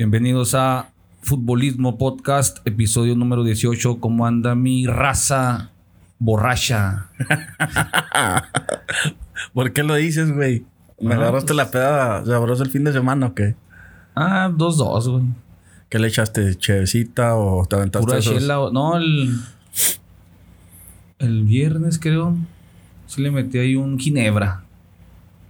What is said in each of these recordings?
Bienvenidos a Futbolismo Podcast, episodio número 18. ¿Cómo anda mi raza borracha? ¿Por qué lo dices, güey? ¿Me agarraste pues- la peda sabrosa el fin de semana o qué? Ah, 2-2, güey. ¿Qué le echaste? ¿Chevecita o te aventaste Pura esos? chela. No, el. El viernes, creo. Sí le metí ahí un ginebra.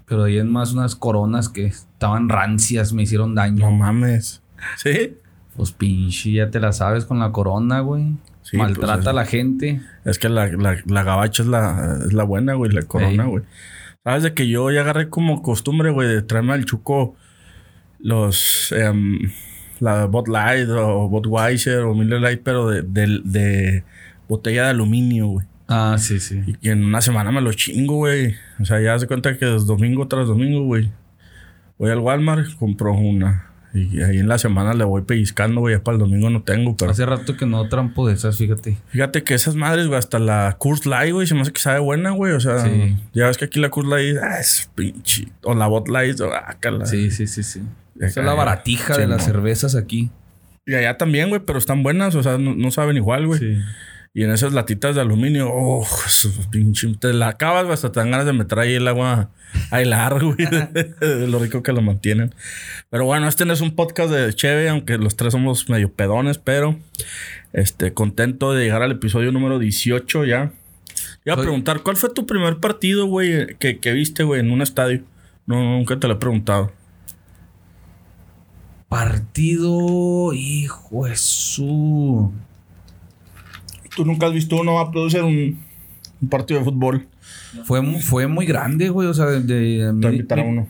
Pero ahí en más unas coronas que estaban rancias, me hicieron daño. No mames. ¿Sí? Pues pinche, ya te la sabes con la corona, güey. Sí, Maltrata pues, a la gente. Es que la, la, la gabacha es la, es la buena, güey, la corona, Ey. güey. Sabes de que yo ya agarré como costumbre, güey, de traerme al chuco los... em, la Bud Light o Budweiser o Miller Light, pero de, de, de botella de aluminio, güey. Ah, sí, sí. Y en una semana me lo chingo, güey. O sea, ya se cuenta que es domingo tras domingo, güey. Voy al Walmart, compro una. Y ahí en la semana le voy pellizcando, güey. Ya para el domingo no tengo, pero... Hace rato que no trampo de esas, fíjate. Fíjate que esas madres, güey, hasta la Curse Light, güey, se me hace que sabe buena, güey. O sea, Sí. ya ves que aquí la Curse Light, ah, es pinche. O la Bot Light, o ah, cala. Sí, sí, sí, sí. Esa es la baratija Sí, de las cervezas aquí. Y allá también, güey, pero están buenas, o sea, no, no saben igual, güey. Sí. Y en esas latitas de aluminio, oh, pinche. Te la acabas, hasta te dan ganas de meter ahí el agua a helar, güey, de, de lo rico que lo mantienen. Pero bueno, este no es un podcast de Cheve, aunque los tres somos medio pedones, pero este, contento de llegar al episodio número 18 ya. Iba a Soy- preguntar, ¿cuál fue tu primer partido, güey, que, que viste, güey, en un estadio? No, nunca te lo he preguntado. Partido, hijo de su. ¿Tú nunca has visto uno va a producir un, un partido de fútbol? Fue, fue muy grande, güey. O sea, de, de- Te mi, invitar a uno.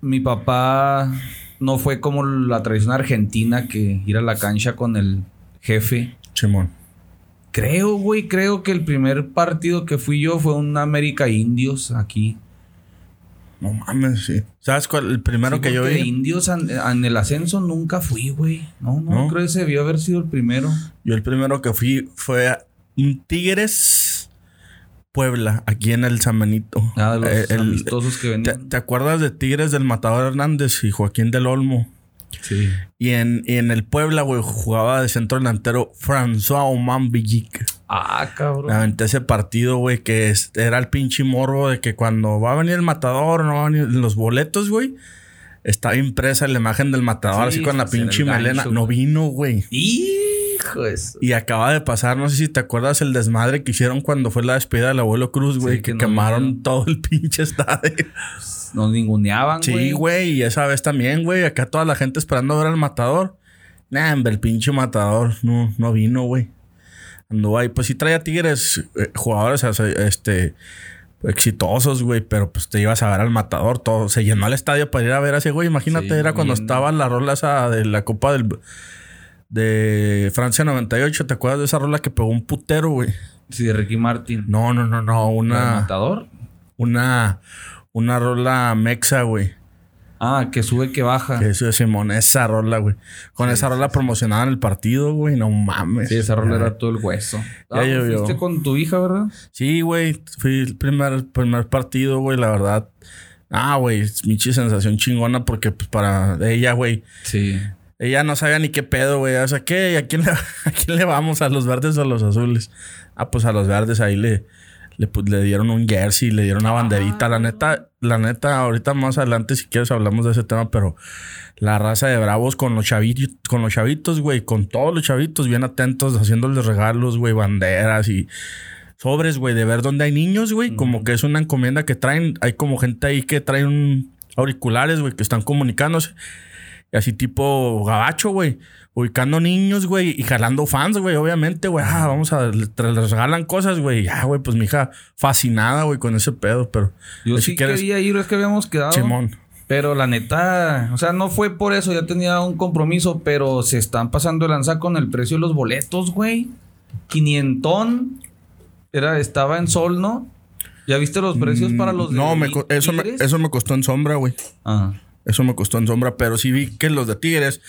mi papá no fue como la tradición argentina que ir a la cancha con el jefe. Simón. Creo, güey, creo que el primer partido que fui yo fue un América Indios aquí. No mames, sí. ¿Sabes cuál? El primero Sí, que yo porque de vi. Indios en, en el ascenso nunca fui, güey. No, no, ¿No? creo que ese debió haber sido el primero. Yo el primero que fui fue a un Tigres Puebla, aquí en el San Benito. Ah, de los Eh, el- amistosos que ¿te, venían. te acuerdas de Tigres del Matador Hernández y Joaquín del Olmo? Sí. Y en, y en el Puebla, güey, jugaba de centro delantero François Oman Villic. Ah, Me cabrón. aventé ese partido, güey, que era el pinche morbo de que cuando va a venir el matador, no va a venir los boletos, güey. Estaba impresa la imagen del matador, Sí, así con la pinche melena. No vino, güey. Hijo de su- Y acaba de pasar, no sé si te acuerdas el desmadre que hicieron cuando fue la despedida del abuelo Cruz, güey, Sí, que, que no quemaron todo el pinche estadio. Nos ninguneaban, güey. Sí, güey, y esa vez también, güey, acá toda la gente esperando ver al matador. Nah, hombre, el pinche matador no, no vino, güey. Anduvo ahí, pues sí traía tigres, eh, jugadores, este, exitosos, güey, pero pues te ibas a ver al matador, todo. Se llenó el estadio para ir a ver a ese güey. Imagínate, Sí, era cuando estaba la rola esa de la Copa del de Francia 98. ¿Te acuerdas de esa rola que pegó un putero, güey? Sí, de Ricky Martin. No, no, no, no, ¿El una, matador? una, una rola mexa, güey. Ah, que sube, que baja. Que de Simón, esa rola, güey. Con Sí, esa sí, rola promocionaban el partido, güey. No mames. Sí, esa rola Ya. era todo el hueso. Ya Ah, llovió. fuiste con tu hija, ¿verdad? Sí, güey. Fui el primer, primer partido, güey, la verdad. Ah, güey, es pinche sensación chingona porque pues, para ella, güey, Sí. ella no sabía ni qué pedo, güey. O sea, ¿qué? ¿A quién, le, ¿A quién le vamos? ¿A los verdes o a los azules? Ah, pues a los verdes ahí le, le, le dieron un jersey, le dieron una banderita. La neta, la neta, ahorita más adelante, si quieres, hablamos de ese tema, pero la raza de bravos con los chavitos, con los chavitos, güey, con todos los chavitos, bien atentos, haciéndoles regalos, güey, banderas y sobres, güey, de ver dónde hay niños, güey. Como que es una encomienda que traen. Hay como gente ahí que traen auriculares, güey, que están comunicándose. Y así tipo gabacho, güey. Ubicando niños, güey, y jalando fans, güey, obviamente, güey. Ah, vamos a... Les regalan cosas, güey. Ya, güey, pues mi hija fascinada, güey, con ese pedo, pero... Yo sí si quieres- quería ir, es que habíamos quedado. Simón. Pero la neta, o sea, no fue por eso, ya tenía un compromiso, pero se están pasando de lanza con el precio de los boletos, güey. Quinientón. Era, estaba en sol, ¿no? ¿Ya viste los precios para los de Mm, No, me eso, me, eso me costó en sombra, güey. Ah. Eso me costó en sombra, pero sí vi que los de Tigres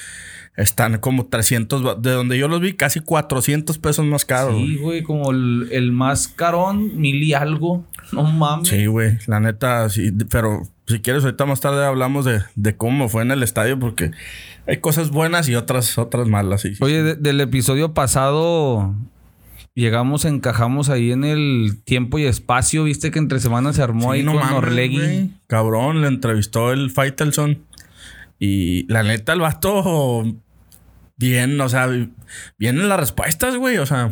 están como 300, ba- de donde yo los vi, casi 400 pesos más caros. Sí, güey. como el, el más carón, mil y algo. No mames. Sí, güey, la neta, sí, pero si quieres ahorita más tarde hablamos de, de cómo fue en el estadio porque hay cosas buenas y otras, otras malas. Sí, sí. Oye, de- del episodio pasado llegamos, encajamos ahí en el tiempo y espacio. Viste que entre semanas se armó Sí, ahí no con mames, Orlegui. güey. Cabrón, le entrevistó el Faitelson. Y la neta, el vato. Bien, o sea, vienen las respuestas, güey. O sea,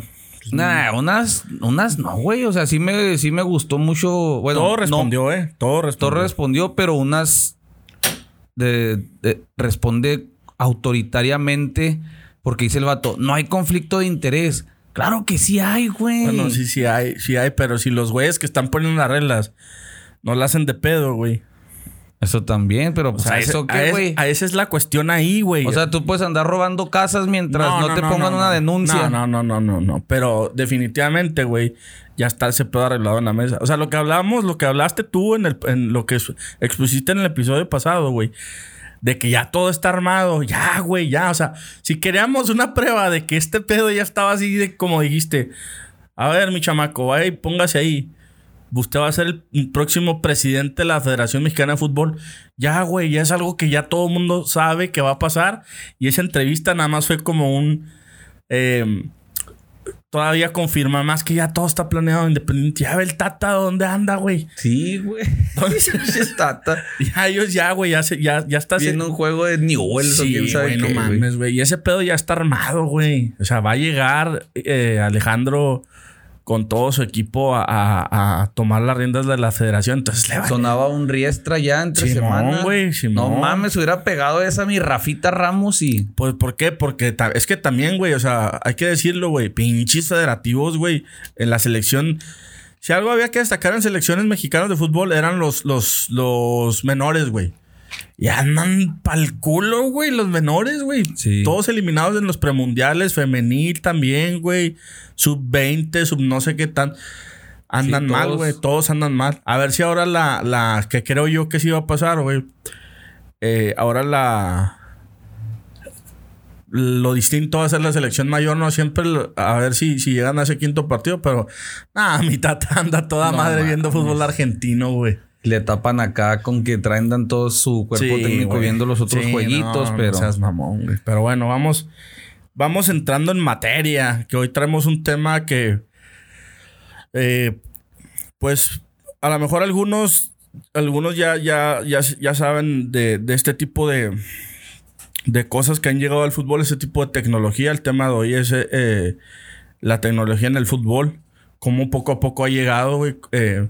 Nah, unas, unas no, güey. O sea, sí me, sí me gustó mucho. Bueno, todo no, respondió, ¿eh? Todo todo respondió. respondió, pero unas de, de- responde autoritariamente porque dice el vato, no hay conflicto de interés. Claro que sí hay, güey. Bueno, sí, sí hay, sí hay, pero si los güeyes que están poniendo las reglas no la hacen de pedo, güey. Eso también, pero O pues sea, a eso qué, güey. a esa es la cuestión ahí, güey. O sea, tú puedes andar robando casas mientras no, te pongan una denuncia. No, no, no, no, no, no. Pero definitivamente, güey, ya está ese pedo arreglado en la mesa. O sea, lo que hablamos, lo que hablaste tú en, el, en lo que expusiste en el episodio pasado, güey. De que ya todo está armado. Ya, güey, ya. O sea, si queríamos una prueba de que este pedo ya estaba así de como dijiste. A ver, mi chamaco, vaya y póngase ahí. Usted va a ser el próximo presidente de la Federación Mexicana de Fútbol. Ya, güey, ya es algo que ya todo el mundo sabe que va a pasar. Y esa entrevista nada más fue como un. eh, todavía confirma más que ya todo está planeado independiente. Ya ve el Tata, ¿dónde anda, güey? Sí, güey. ¿Dónde se- Tata. Ya ellos ya, güey, ya, se- ya, ya está. Viendo un juego de Newell's o Sí, quién sabe güey, qué, mames, güey. Y ese pedo ya está armado, güey. O sea, va a llegar eh, Alejandro con todo su equipo a, a- a tomar las riendas de la federación. Entonces le Sonaba un riestra ya entre Simón, semana. No mames, hubiera pegado esa mi Rafita Ramos y. Pues, ¿por qué? Porque es que también, güey, o sea, hay que decirlo, güey, pinches federativos, güey, en la selección. Si algo había que destacar en selecciones mexicanas de fútbol eran los, los, los menores, güey. Y andan pa'l culo, güey, los menores, güey. Sí. Todos eliminados en los premundiales, femenil también, güey. Sub 20, sub no sé qué tan. Andan Sí, mal, güey. Todos andan mal. A ver si ahora la, la que creo yo que sí va a pasar, güey. Eh, ahora la. Lo distinto va a ser la selección mayor, no siempre a ver si, si llegan a ese quinto partido, pero nada, mi tata anda toda No madre viendo fútbol argentino, güey. Le tapan acá con que traen todo su cuerpo Sí, técnico viendo los otros Sí, jueguitos, no, pero. No seas mamón, güey. Pero bueno, vamos. Vamos entrando en materia. Que hoy traemos un tema que. eh, pues. A lo mejor algunos. Algunos ya, ya, ya, ya saben de, de este tipo de. De cosas que han llegado al fútbol, ese tipo de tecnología. El tema de hoy es eh, la tecnología en el fútbol. Cómo poco a poco ha llegado, güey. eh,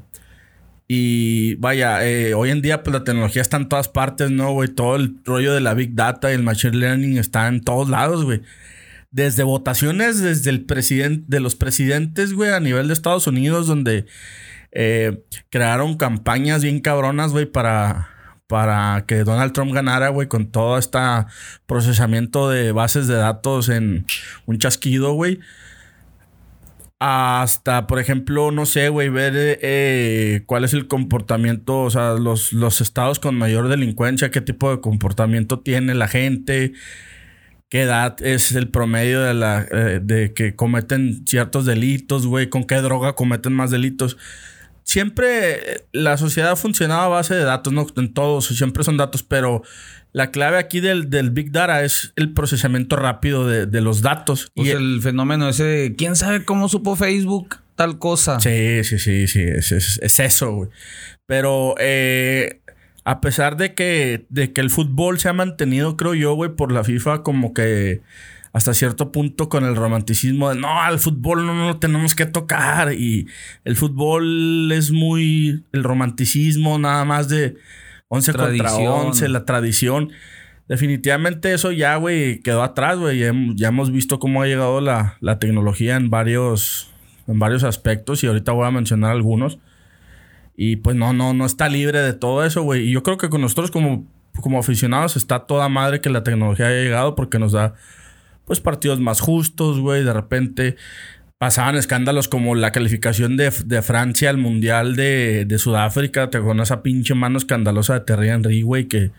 y vaya, eh, hoy en día pues la tecnología está en todas partes, ¿no, güey? Todo el rollo de la Big Data y el Machine Learning está en todos lados, güey. Desde votaciones, desde el presidente, de los presidentes, güey, a nivel de Estados Unidos, donde eh, crearon campañas bien cabronas, güey, para, para que Donald Trump ganara, güey, con todo este procesamiento de bases de datos en un chasquido, güey. Hasta, por ejemplo, no sé, güey, ver eh, cuál es el comportamiento, o sea, los, los estados con mayor delincuencia, qué tipo de comportamiento tiene la gente, qué edad es el promedio de, la, eh, de que cometen ciertos delitos, güey, con qué droga cometen más delitos. Siempre la sociedad funcionaba a base de datos, ¿no? En todos, siempre son datos, pero la clave aquí del, del Big Data es el procesamiento rápido de, de los datos. Pues Y- el fenómeno ese de quién sabe cómo supo Facebook tal cosa. Sí, sí, sí, sí, es, es- es eso, güey. Pero eh, a pesar de que, de que el fútbol se ha mantenido, creo yo, güey, por la FIFA como que hasta cierto punto con el romanticismo de no, al fútbol no, no lo tenemos que tocar y el fútbol es muy el romanticismo nada más de 11 contra Tradición. 11, la tradición. Definitivamente eso ya, güey, quedó atrás, güey. Ya, ya hemos visto cómo ha llegado la, la tecnología en varios, en varios aspectos y ahorita voy a mencionar algunos. Y pues no, no, no está libre de todo eso, güey. Y yo creo que con nosotros como, como aficionados está toda madre que la tecnología haya llegado porque nos da pues partidos más justos, güey. De repente pasaban escándalos como la calificación de, de Francia al Mundial de, de Sudáfrica. Te con esa pinche mano escandalosa de Terry Henry, güey, que...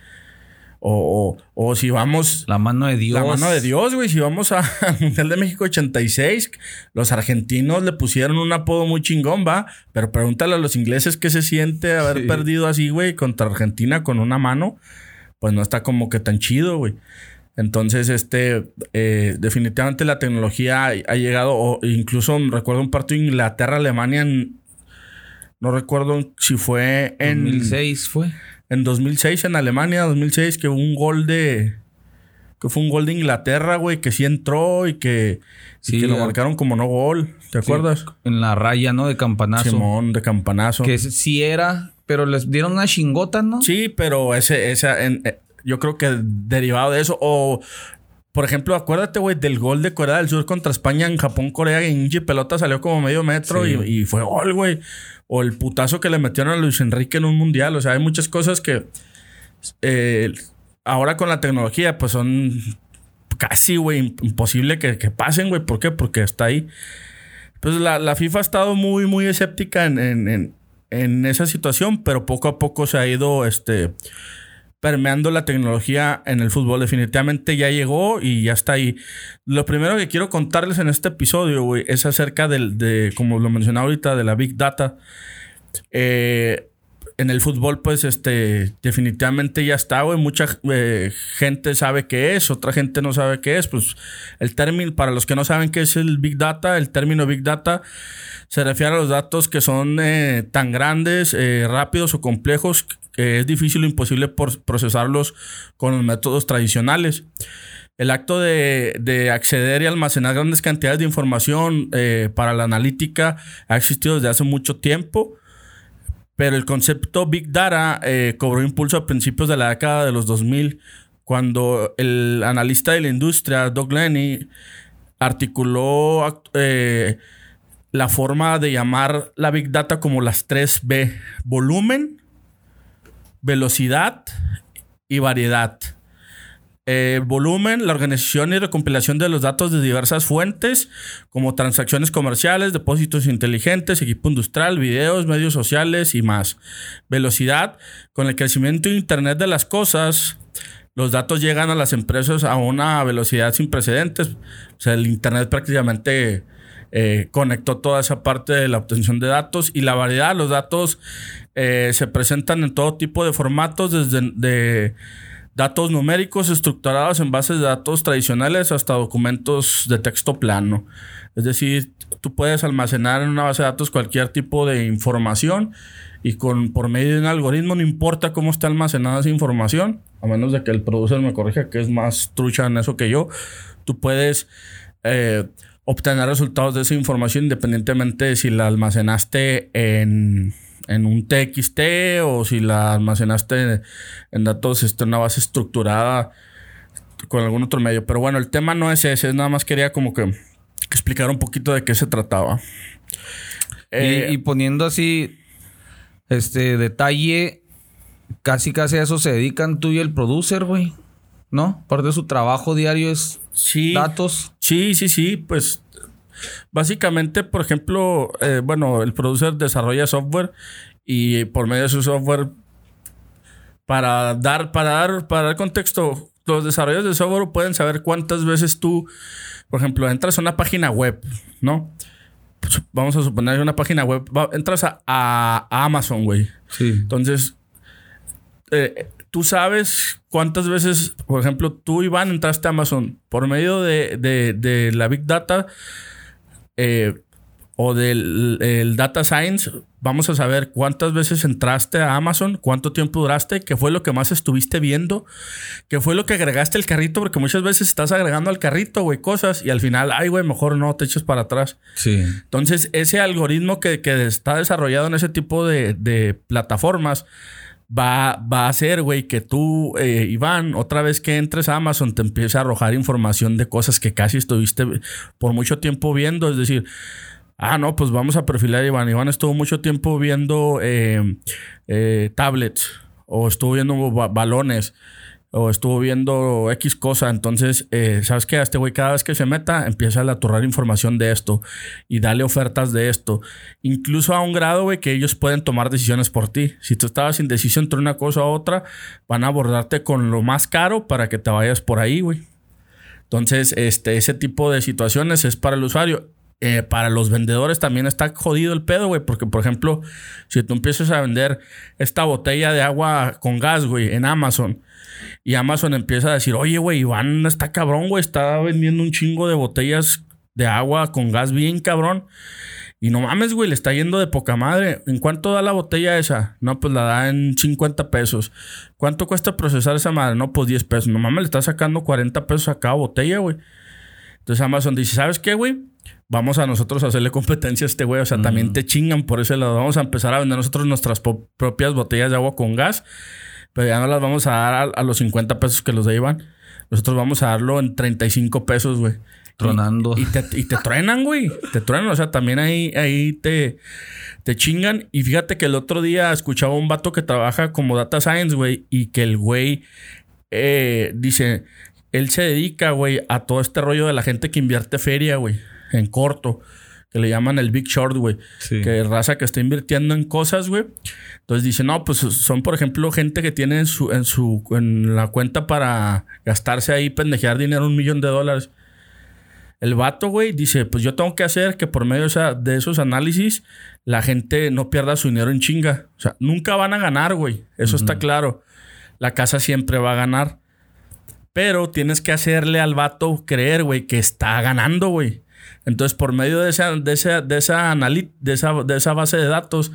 O, o, o si vamos... La mano de Dios. La mano de Dios, güey. Si vamos a- al Mundial de México 86, los argentinos le pusieron un apodo muy chingón, va. Pero pregúntale a los ingleses qué se siente haber Sí. perdido así, güey, contra Argentina con una mano. Pues no está como que tan chido, güey. Entonces, este, eh, definitivamente la tecnología ha, ha llegado, o incluso recuerdo un partido de Inglaterra-Alemania no recuerdo si fue en... 2006 fue. En 2006 en Alemania, 2006, que hubo un gol de... Que fue un gol de Inglaterra, güey, que sí entró y que, y Sí, que lo marcaron como no gol. ¿Te acuerdas? En la raya, ¿no? De campanazo. Simón, de campanazo. Que sí era, pero les dieron una chingota, ¿no? Sí, pero ese, esa, en- yo creo que derivado de eso, o por ejemplo, acuérdate, güey, del gol de Corea del Sur contra España en Japón, Corea, y Inge pelota salió como medio metro Sí. y, y fue gol, güey. O el putazo que le metieron a Luis Enrique en un mundial. O sea, hay muchas cosas que eh, ahora con la tecnología, pues son casi, güey, imposible que, que pasen, güey. ¿Por qué? Porque está ahí. Pues la, la FIFA ha estado muy, muy escéptica en, en- en- en esa situación, pero poco a poco se ha ido este, permeando la tecnología en el fútbol. Definitivamente ya llegó y ya está ahí. Lo primero que quiero contarles en este episodio, güey, es acerca del, de, como lo mencionaba ahorita, de la Big Data. Eh, en el fútbol, pues, este, definitivamente ya está, güey. Mucha eh, gente sabe qué es, otra gente no sabe qué es. Pues, el término, para los que no saben qué es el Big Data, el término Big Data se refiere a los datos que son eh, tan grandes, rápidos o complejos que es difícil o imposible procesarlos con los métodos tradicionales. El acto de, de acceder y almacenar grandes cantidades de información eh, para la analítica ha existido desde hace mucho tiempo. Pero el concepto Big Data eh, cobró impulso a principios de la década de los 2000, cuando el analista de la industria, Doug Lenny, articuló eh, la forma de llamar la Big Data como las 3B, volumen, velocidad y variedad. Eh, volumen, la organización y recompilación de los datos de diversas fuentes, como transacciones comerciales, depósitos inteligentes, equipo industrial, videos, medios sociales y más. Velocidad, con el crecimiento de Internet de las cosas, los datos llegan a las empresas a una velocidad sin precedentes. O sea, el Internet prácticamente eh, conectó toda esa parte de la obtención de datos y la variedad, los datos eh, se presentan en todo tipo de formatos, desde de datos numéricos estructurados en bases de datos tradicionales hasta documentos de texto plano. Es decir, tú puedes almacenar en una base de datos cualquier tipo de información y con por medio de un algoritmo, no importa cómo está almacenada esa información, a menos de que el producer me corrija que es más trucha en eso que yo, tú puedes eh, obtener resultados de esa información independientemente de si la almacenaste en, en un TXT o si la almacenaste en datos, este, una base estructurada con algún otro medio. Pero bueno, el tema no es ese, es nada más quería como que, explicar un poquito de qué se trataba. Y- Eh, y, poniendo así, este detalle, casi casi a eso se dedican tú y el producer, güey. ¿No? Parte de su trabajo diario es sí, datos. Sí, sí, sí, pues básicamente, por ejemplo, eh, bueno, el producer desarrolla software y por medio de su software, para dar, para dar, para dar contexto, los desarrolladores de software pueden saber cuántas veces tú, por ejemplo, entras a una página web, ¿no? Vamos a suponer una página web, entras a, a- a Amazon, güey. Sí. Entonces, eh, tú sabes cuántas veces, por ejemplo, tú, Iván, entraste a Amazon por medio de, de- de la Big Data eh, o del el Data Science. Vamos a saber cuántas veces entraste a Amazon, cuánto tiempo duraste, qué fue lo que más estuviste viendo, qué fue lo que agregaste al carrito, porque muchas veces estás agregando al carrito, güey, cosas y al final, ay, güey, mejor no te eches para atrás. Sí. Entonces, ese algoritmo que, que está desarrollado en ese tipo de, de plataformas va, va a hacer, güey, que tú, eh, Iván, otra vez que entres a Amazon, te empiece a arrojar información de cosas que casi estuviste por mucho tiempo viendo. Es decir, ah, no, pues vamos a perfilar a Iván. Iván estuvo mucho tiempo viendo eh, eh, tablets o estuvo viendo ba- balones o estuvo viendo X cosa. Entonces, eh, ¿sabes qué? A este güey cada vez que se meta empieza a aturrar información de esto y dale ofertas de esto. Incluso a un grado, güey, que ellos pueden tomar decisiones por ti. Si tú estabas indeciso entre una cosa u otra, van a abordarte con lo más caro para que te vayas por ahí, güey. Entonces, este, ese tipo de situaciones es para el usuario. Eh, para los vendedores también está jodido el pedo, güey. Porque, por ejemplo, si tú empiezas a vender esta botella de agua con gas, güey, en Amazon. Y Amazon empieza a decir, oye, güey, Iván está cabrón, güey. Está vendiendo un chingo de botellas de agua con gas bien cabrón. Y no mames, güey, le está yendo de poca madre. ¿En cuánto da la botella esa? No, pues la da en 50 pesos. ¿Cuánto cuesta procesar esa madre? No, pues 10 pesos. No mames, le está sacando 40 pesos a cada botella, güey. Entonces Amazon dice, ¿sabes qué, güey? Vamos a nosotros a hacerle competencia a este güey. O sea, también te chingan por ese lado. Vamos a empezar a vender nosotros nuestras propias botellas de agua con gas. Pero ya no las vamos a dar a, los 50 pesos que los llevan. Nosotros vamos a darlo en 35 pesos, güey. Tronando. Y, te, y te truenan, güey. Te truenan. O sea, también ahí, ahí te, te chingan. Y fíjate que el otro día escuchaba un vato que trabaja como data science, güey. Y que el güey eh, dice, él se dedica, güey, a todo este rollo de la gente que invierte feria, güey. En corto. Que le llaman el Big Short, güey. Que raza que está invirtiendo en cosas, güey. Entonces dice, no, pues son, por ejemplo, gente que tiene en su, en su, en la cuenta para gastarse ahí, pendejear dinero, un millón de dólares. El vato, güey, dice, pues yo tengo que hacer que por medio de esos análisis la gente no pierda su dinero en chinga. O sea, nunca van a ganar, güey. Eso está claro. La casa siempre va a ganar. Pero tienes que hacerle al vato creer, güey, que está ganando, güey. Entonces, por medio de esa, de esa, de esa, de esa, de esa base de datos,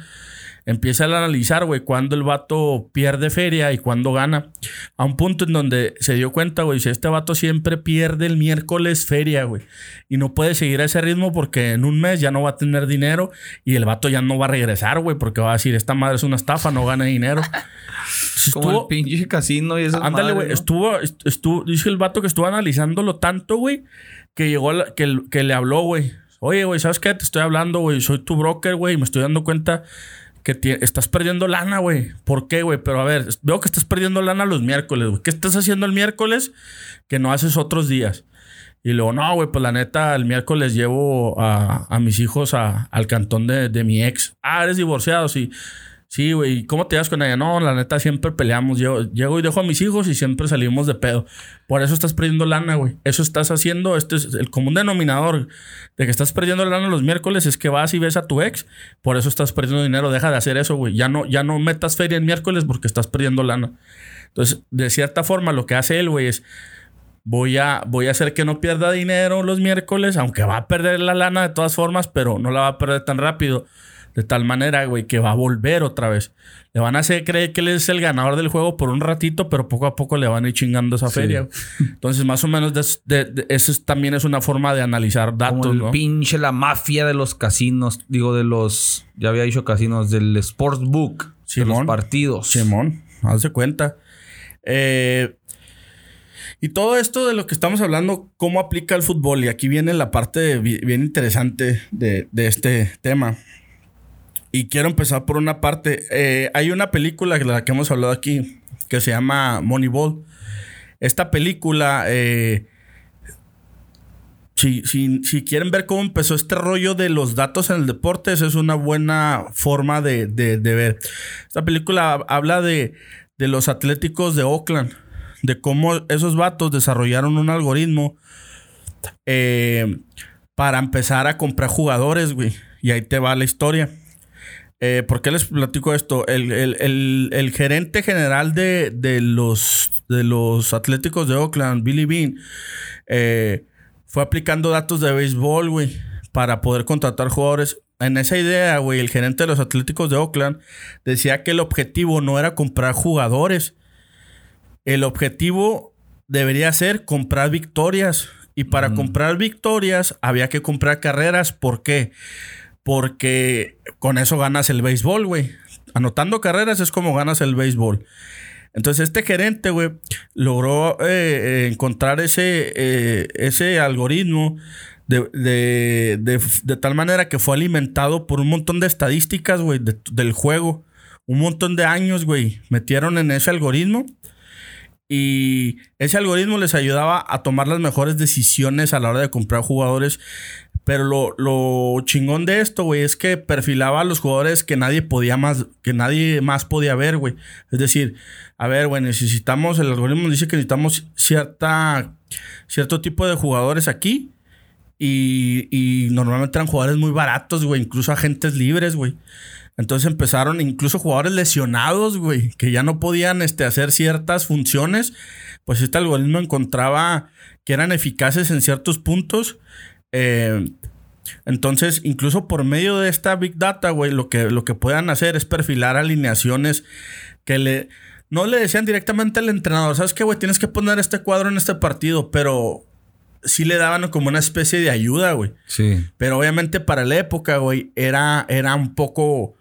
empieza a analizar, güey, cuándo el vato pierde feria y cuándo gana. A un punto en donde se dio cuenta, güey, si este vato siempre pierde el miércoles feria, güey. Y no puede seguir a ese ritmo porque en un mes ya no va a tener dinero y el vato ya no va a regresar, güey, porque va a decir, esta madre es una estafa, no gana dinero. Como el pinche casino y eso. Ándale, güey. Estuvo, estuvo, dice el vato que estuvo analizándolo tanto, güey, que llegó, que, que le habló, güey. Oye, güey, ¿sabes qué? Te estoy hablando, güey. Soy tu broker, güey. Y me estoy dando cuenta que estás perdiendo lana, güey. ¿Por qué, güey? Pero a ver, veo que estás perdiendo lana los miércoles, güey. ¿Qué estás haciendo el miércoles que no haces otros días? Y luego, no, güey, pues la neta, el miércoles llevo a, mis hijos al cantón de, de, mi ex. Ah, eres divorciado, sí. Sí, güey, ¿cómo te llevas con ella? No, la neta, siempre peleamos. Yo llego y dejo a mis hijos y siempre salimos de pedo. Por eso estás perdiendo lana, güey. Eso estás haciendo. Este es el común denominador de que estás perdiendo lana los miércoles. Es que vas y ves a tu ex. Por eso estás perdiendo dinero. Deja de hacer eso, güey. Ya no, ya no metas feria en miércoles porque estás perdiendo lana. Entonces, de cierta forma, lo que hace él, güey, es voy a, voy a hacer que no pierda dinero los miércoles, aunque va a perder la lana de todas formas, pero no la va a perder tan rápido. De tal manera, güey, que va a volver otra vez. Le van a hacer creer que él es el ganador del juego por un ratito, pero poco a poco le van a ir chingando esa feria. Entonces, más o menos, eso también es una forma de analizar datos, Como el pinche la mafia de los casinos, digo, de los, ya había dicho casinos, del sportsbook, Simón, de los partidos. Simón, hazte cuenta. Eh, y todo esto de lo que estamos hablando, ¿cómo aplica el fútbol? Y aquí viene la parte bien interesante de, de este tema. Y quiero empezar por una parte. Eh, hay una película de la que hemos hablado aquí que se llama Moneyball. Esta película, eh, si, quieren ver cómo empezó este rollo de los datos en el deporte, esa es una buena forma de, ver. Esta película habla de, los atléticos de Oakland, de cómo esos vatos desarrollaron un algoritmo eh, para empezar a comprar jugadores, güey. Y ahí te va la historia. Eh, ¿Por qué les platico esto? El, gerente general de, los, de los Atléticos de Oakland, Billy Bean, eh, fue aplicando datos de béisbol, güey, para poder contratar jugadores. En esa idea, güey, el gerente de los Atléticos de Oakland decía que el objetivo no era comprar jugadores. El objetivo debería ser comprar victorias. Y para comprar victorias había que comprar carreras. ¿Por qué? Porque con eso ganas el béisbol, güey. Anotando carreras es como ganas el béisbol. Entonces este gerente, güey, logró eh, encontrar ese, eh, ese algoritmo de, tal manera que fue alimentado por un montón de estadísticas, güey, del juego. Un montón de años, güey, metieron en ese algoritmo. Y ese algoritmo les ayudaba a tomar las mejores decisiones a la hora de comprar jugadores pero lo, chingón de esto, güey, es que perfilaba a los jugadores que nadie podía más, que nadie más podía ver, güey. Es decir, a ver, güey, necesitamos, el algoritmo dice que necesitamos cierta, cierto tipo de jugadores aquí. Y, y normalmente eran jugadores muy baratos, güey. Incluso agentes libres, güey. Entonces empezaron incluso jugadores lesionados, güey, que ya no podían este, hacer ciertas funciones. Pues este algoritmo encontraba que eran eficaces en ciertos puntos. Eh, entonces, incluso por medio de esta Big Data, güey, lo que, lo que puedan hacer es perfilar alineaciones que le... No le decían directamente al entrenador, ¿sabes qué, güey? Tienes que poner este cuadro en este partido, pero sí le daban como una especie de ayuda, güey. Sí. Pero obviamente para la época, güey, era, era un poco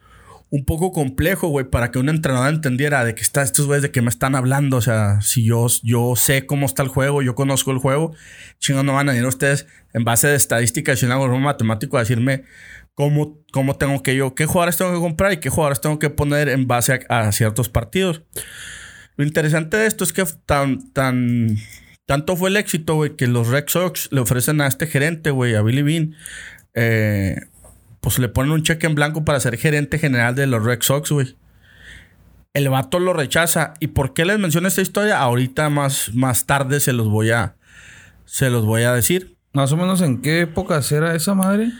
un poco complejo, güey, para que un entrenador entendiera de que está estos güeyes de que me están hablando. O sea, si yo, yo sé cómo está el juego, yo conozco el juego, chingón, no van a ir ustedes en base de estadísticas y un algoritmo matemático a decirme cómo, cómo tengo que yo, qué jugadores tengo que comprar y qué jugadores tengo que poner en base a, ciertos partidos. Lo interesante de esto es que tan, tan, tanto fue el éxito, güey, que los Red Sox le ofrecen a este gerente, güey, a Billy Bean, eh, pues le ponen un cheque en blanco para ser gerente general de los Red Sox, güey. El vato lo rechaza. ¿Y por qué les menciono esta historia? Ahorita más, más tarde se los voy a. Se los voy a decir. Más o menos en qué época era esa madre?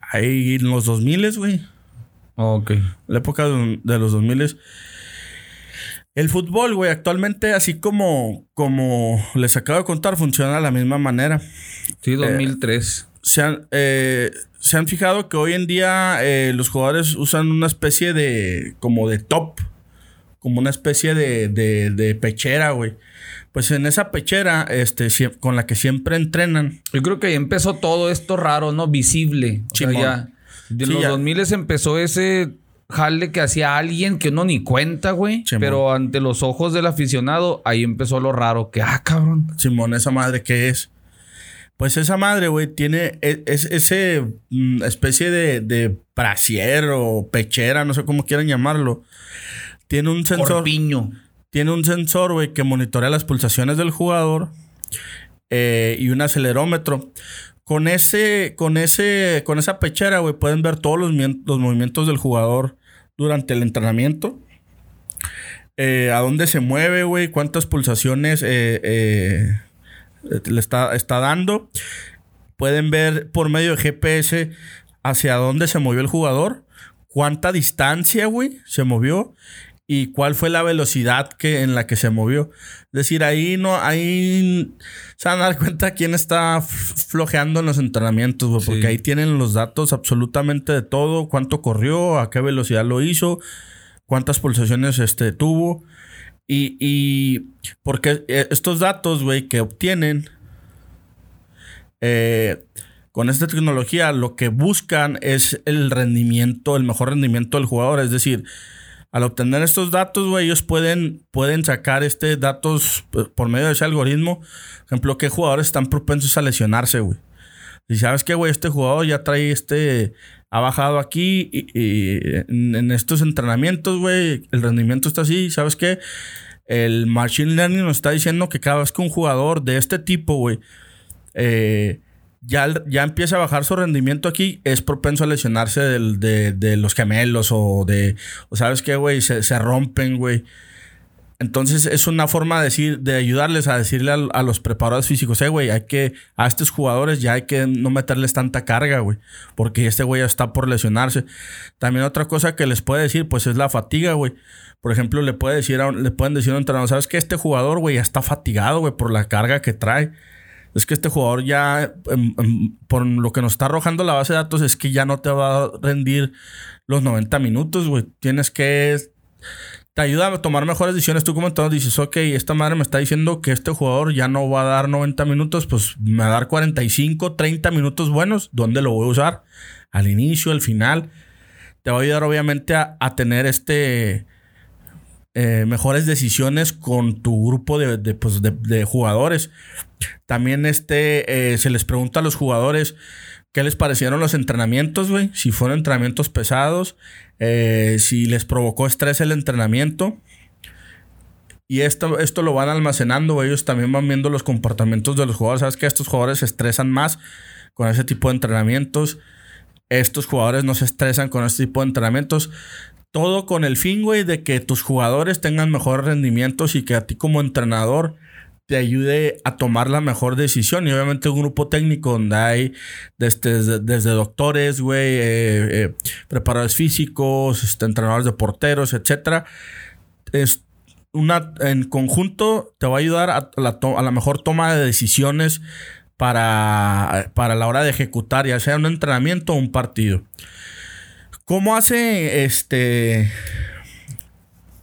Ahí en los 2000, güey. ok. La época de, los 2000. El fútbol, güey, actualmente, así como, como les acabo de contar, funciona de la misma manera. Sí, 2003. Eh, se han, eh, se han fijado que hoy en día eh, los jugadores usan una especie de, como de top, como una especie de, de, pechera, güey. Pues en esa pechera, este, con la que siempre entrenan. Yo creo que ahí empezó todo esto raro, ¿no? Visible. O sea, ya, de los 2000 empezó ese jale que hacía alguien que uno ni cuenta, güey. Pero ante los ojos del aficionado, ahí empezó lo raro. Que, ah, cabrón. Simón, esa madre, ¿qué es? Pues esa madre, güey, tiene e, es, ese mm, especie de, de brasier o pechera, no sé cómo quieran llamarlo. Tiene un sensor. Corpiño. Tiene un sensor, güey, que monitorea las pulsaciones del jugador eh, y un acelerómetro. Con ese, con ese, con esa pechera, güey, pueden ver todos los, los, movimientos del jugador durante el entrenamiento. Eh, a dónde se mueve, güey, cuántas pulsaciones eh, le está, está dando. Pueden ver por medio de GPS hacia dónde se movió el jugador, cuánta distancia, güey, se movió y cuál fue la velocidad que, en la que se movió. Es decir, ahí no, ahí se van a dar cuenta quién está flojeando en los entrenamientos, güey, porque ahí tienen los datos absolutamente de todo, cuánto corrió, a qué velocidad lo hizo, cuántas pulsaciones este, tuvo. Y, y porque eh, estos datos, güey, que obtienen eh, con esta tecnología, lo que buscan es el rendimiento, el mejor rendimiento del jugador. Es decir, al obtener estos datos, güey, ellos pueden, pueden sacar este datos por medio de ese algoritmo. Por ejemplo, qué jugadores están propensos a lesionarse, güey. Si sabes que, güey, este jugador ya trae este ha bajado aquí y, en, estos entrenamientos, güey, el rendimiento está así, ¿sabes qué? El Machine Learning nos está diciendo que cada vez que un jugador de este tipo, güey, eh, ya, ya empieza a bajar su rendimiento aquí, es propenso a lesionarse de, los gemelos o de, o sabes qué, güey, se, se rompen, güey. Entonces es una forma de decir, de ayudarles a decirle a, los preparadores físicos, eh, güey, hay que, a estos jugadores ya hay que no meterles tanta carga, güey, porque este güey ya está por lesionarse. También otra cosa que les puede decir, pues es la fatiga, güey. Por ejemplo, le, puede decir le pueden decir a un entrenador, ¿sabes que Este jugador, güey, ya está fatigado, güey, por la carga que trae. Es que este jugador ya, em, em, por lo que nos está arrojando la base de datos, es que ya no te va a rendir los 90 minutos, güey. Tienes que te ayuda a tomar mejores decisiones. Tú como entonces dices, ok, esta madre me está diciendo que este jugador ya no va a dar 90 minutos, pues me va a dar 45, 30 minutos buenos. ¿Dónde lo voy a usar? Al inicio, al final. Te va a ayudar obviamente a, tener este... Eh, mejores decisiones con tu grupo de, pues, jugadores. También este, eh, se les pregunta a los jugadores qué les parecieron los entrenamientos, güey. Si fueron entrenamientos pesados, eh, si les provocó estrés el entrenamiento. Y esto, esto lo van almacenando, ellos también van viendo los comportamientos de los jugadores. Sabes que estos jugadores se estresan más con ese tipo de entrenamientos. Estos jugadores no se estresan con este tipo de entrenamientos. Todo con el fin, güey, de que tus jugadores tengan mejores rendimientos y que a ti como entrenador te ayude a tomar la mejor decisión. Y obviamente un grupo técnico donde hay desde, desde, doctores, güey, eh, eh, preparadores físicos, este, entrenadores de porteros, etcétera. Es una, en conjunto te va a ayudar a la, a la mejor toma de decisiones para, para la hora de ejecutar, ya sea un entrenamiento o un partido. ¿Cómo hace este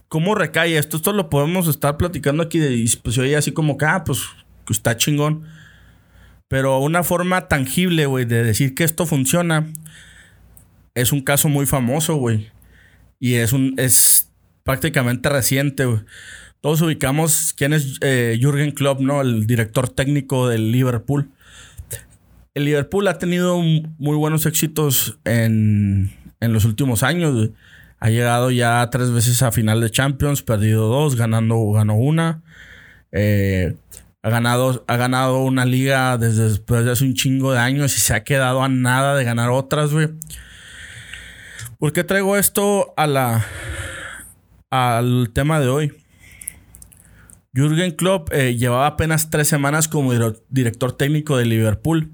¿Cómo recae esto? Esto lo podemos estar platicando aquí de, pues oye, así como que, ah, pues está chingón. Pero una forma tangible, güey, de decir que esto funciona es un caso muy famoso, güey. Y es un es prácticamente reciente, güey. Todos ubicamos quién es eh, Jürgen Klopp, ¿no? El director técnico del Liverpool. El Liverpool ha tenido muy buenos éxitos en, en los últimos años. Ha llegado ya tres veces a final de Champions, perdido dos, ganando, ganó una. Eh, ha, ganado, ha ganado una liga desde después de hace un chingo de años y se ha quedado a nada de ganar otras, güey. ¿Por qué traigo esto a la, al tema de hoy? Jürgen Klopp eh, llevaba apenas tres semanas como director técnico de Liverpool,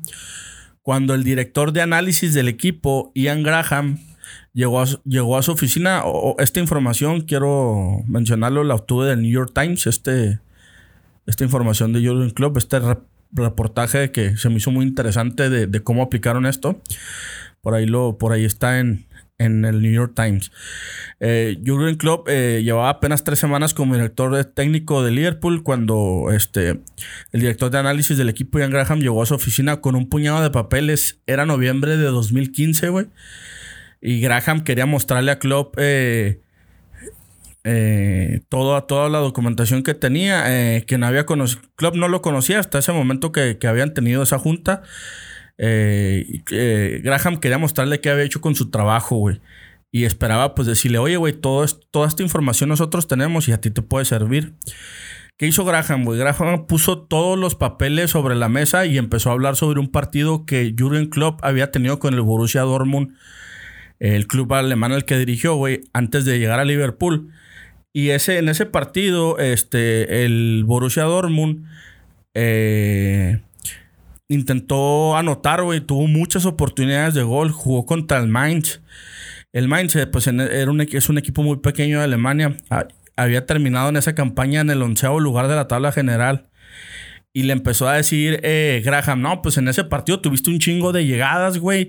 cuando el director de análisis del equipo, Ian Graham, llegó a, llegó a su oficina. esta información, quiero mencionarlo, la obtuve del New York Times. Este, esta información de Jurgen Klopp, este reportaje que se me hizo muy interesante de, cómo aplicaron esto. Por ahí, lo, por ahí está en, en el New York Times. Eh, Jurgen Klopp eh, llevaba apenas tres semanas como director técnico de Liverpool cuando este, el director de análisis del equipo Ian Graham llegó a su oficina con un puñado de papeles. Era noviembre de 2015, güey. Y Graham quería mostrarle a Klopp eh, eh, toda, la documentación que tenía, eh, que no había conocido. Klopp no lo conocía hasta ese momento que, habían tenido esa junta. Graham quería mostrarle qué había hecho con su trabajo, güey. Y esperaba pues decirle, oye, güey, toda esta información nosotros tenemos y a ti te puede servir. ¿Qué hizo Graham, güey? Graham puso todos los papeles sobre la mesa y empezó a hablar sobre un partido que Jürgen Klopp había tenido con el Borussia Dortmund el club alemán al que dirigió, güey, antes de llegar a Liverpool. Y ese, en ese partido, este, el Borussia Dortmund eh, intentó anotar, güey, tuvo muchas oportunidades de gol, jugó contra el Mainz. El Mainz, eh, pues, era un, es un equipo muy pequeño de Alemania. Había terminado en esa campaña en el onceavo lugar de la tabla general. Y le empezó a decir eh, Graham, no, pues en ese partido tuviste un chingo de llegadas, güey.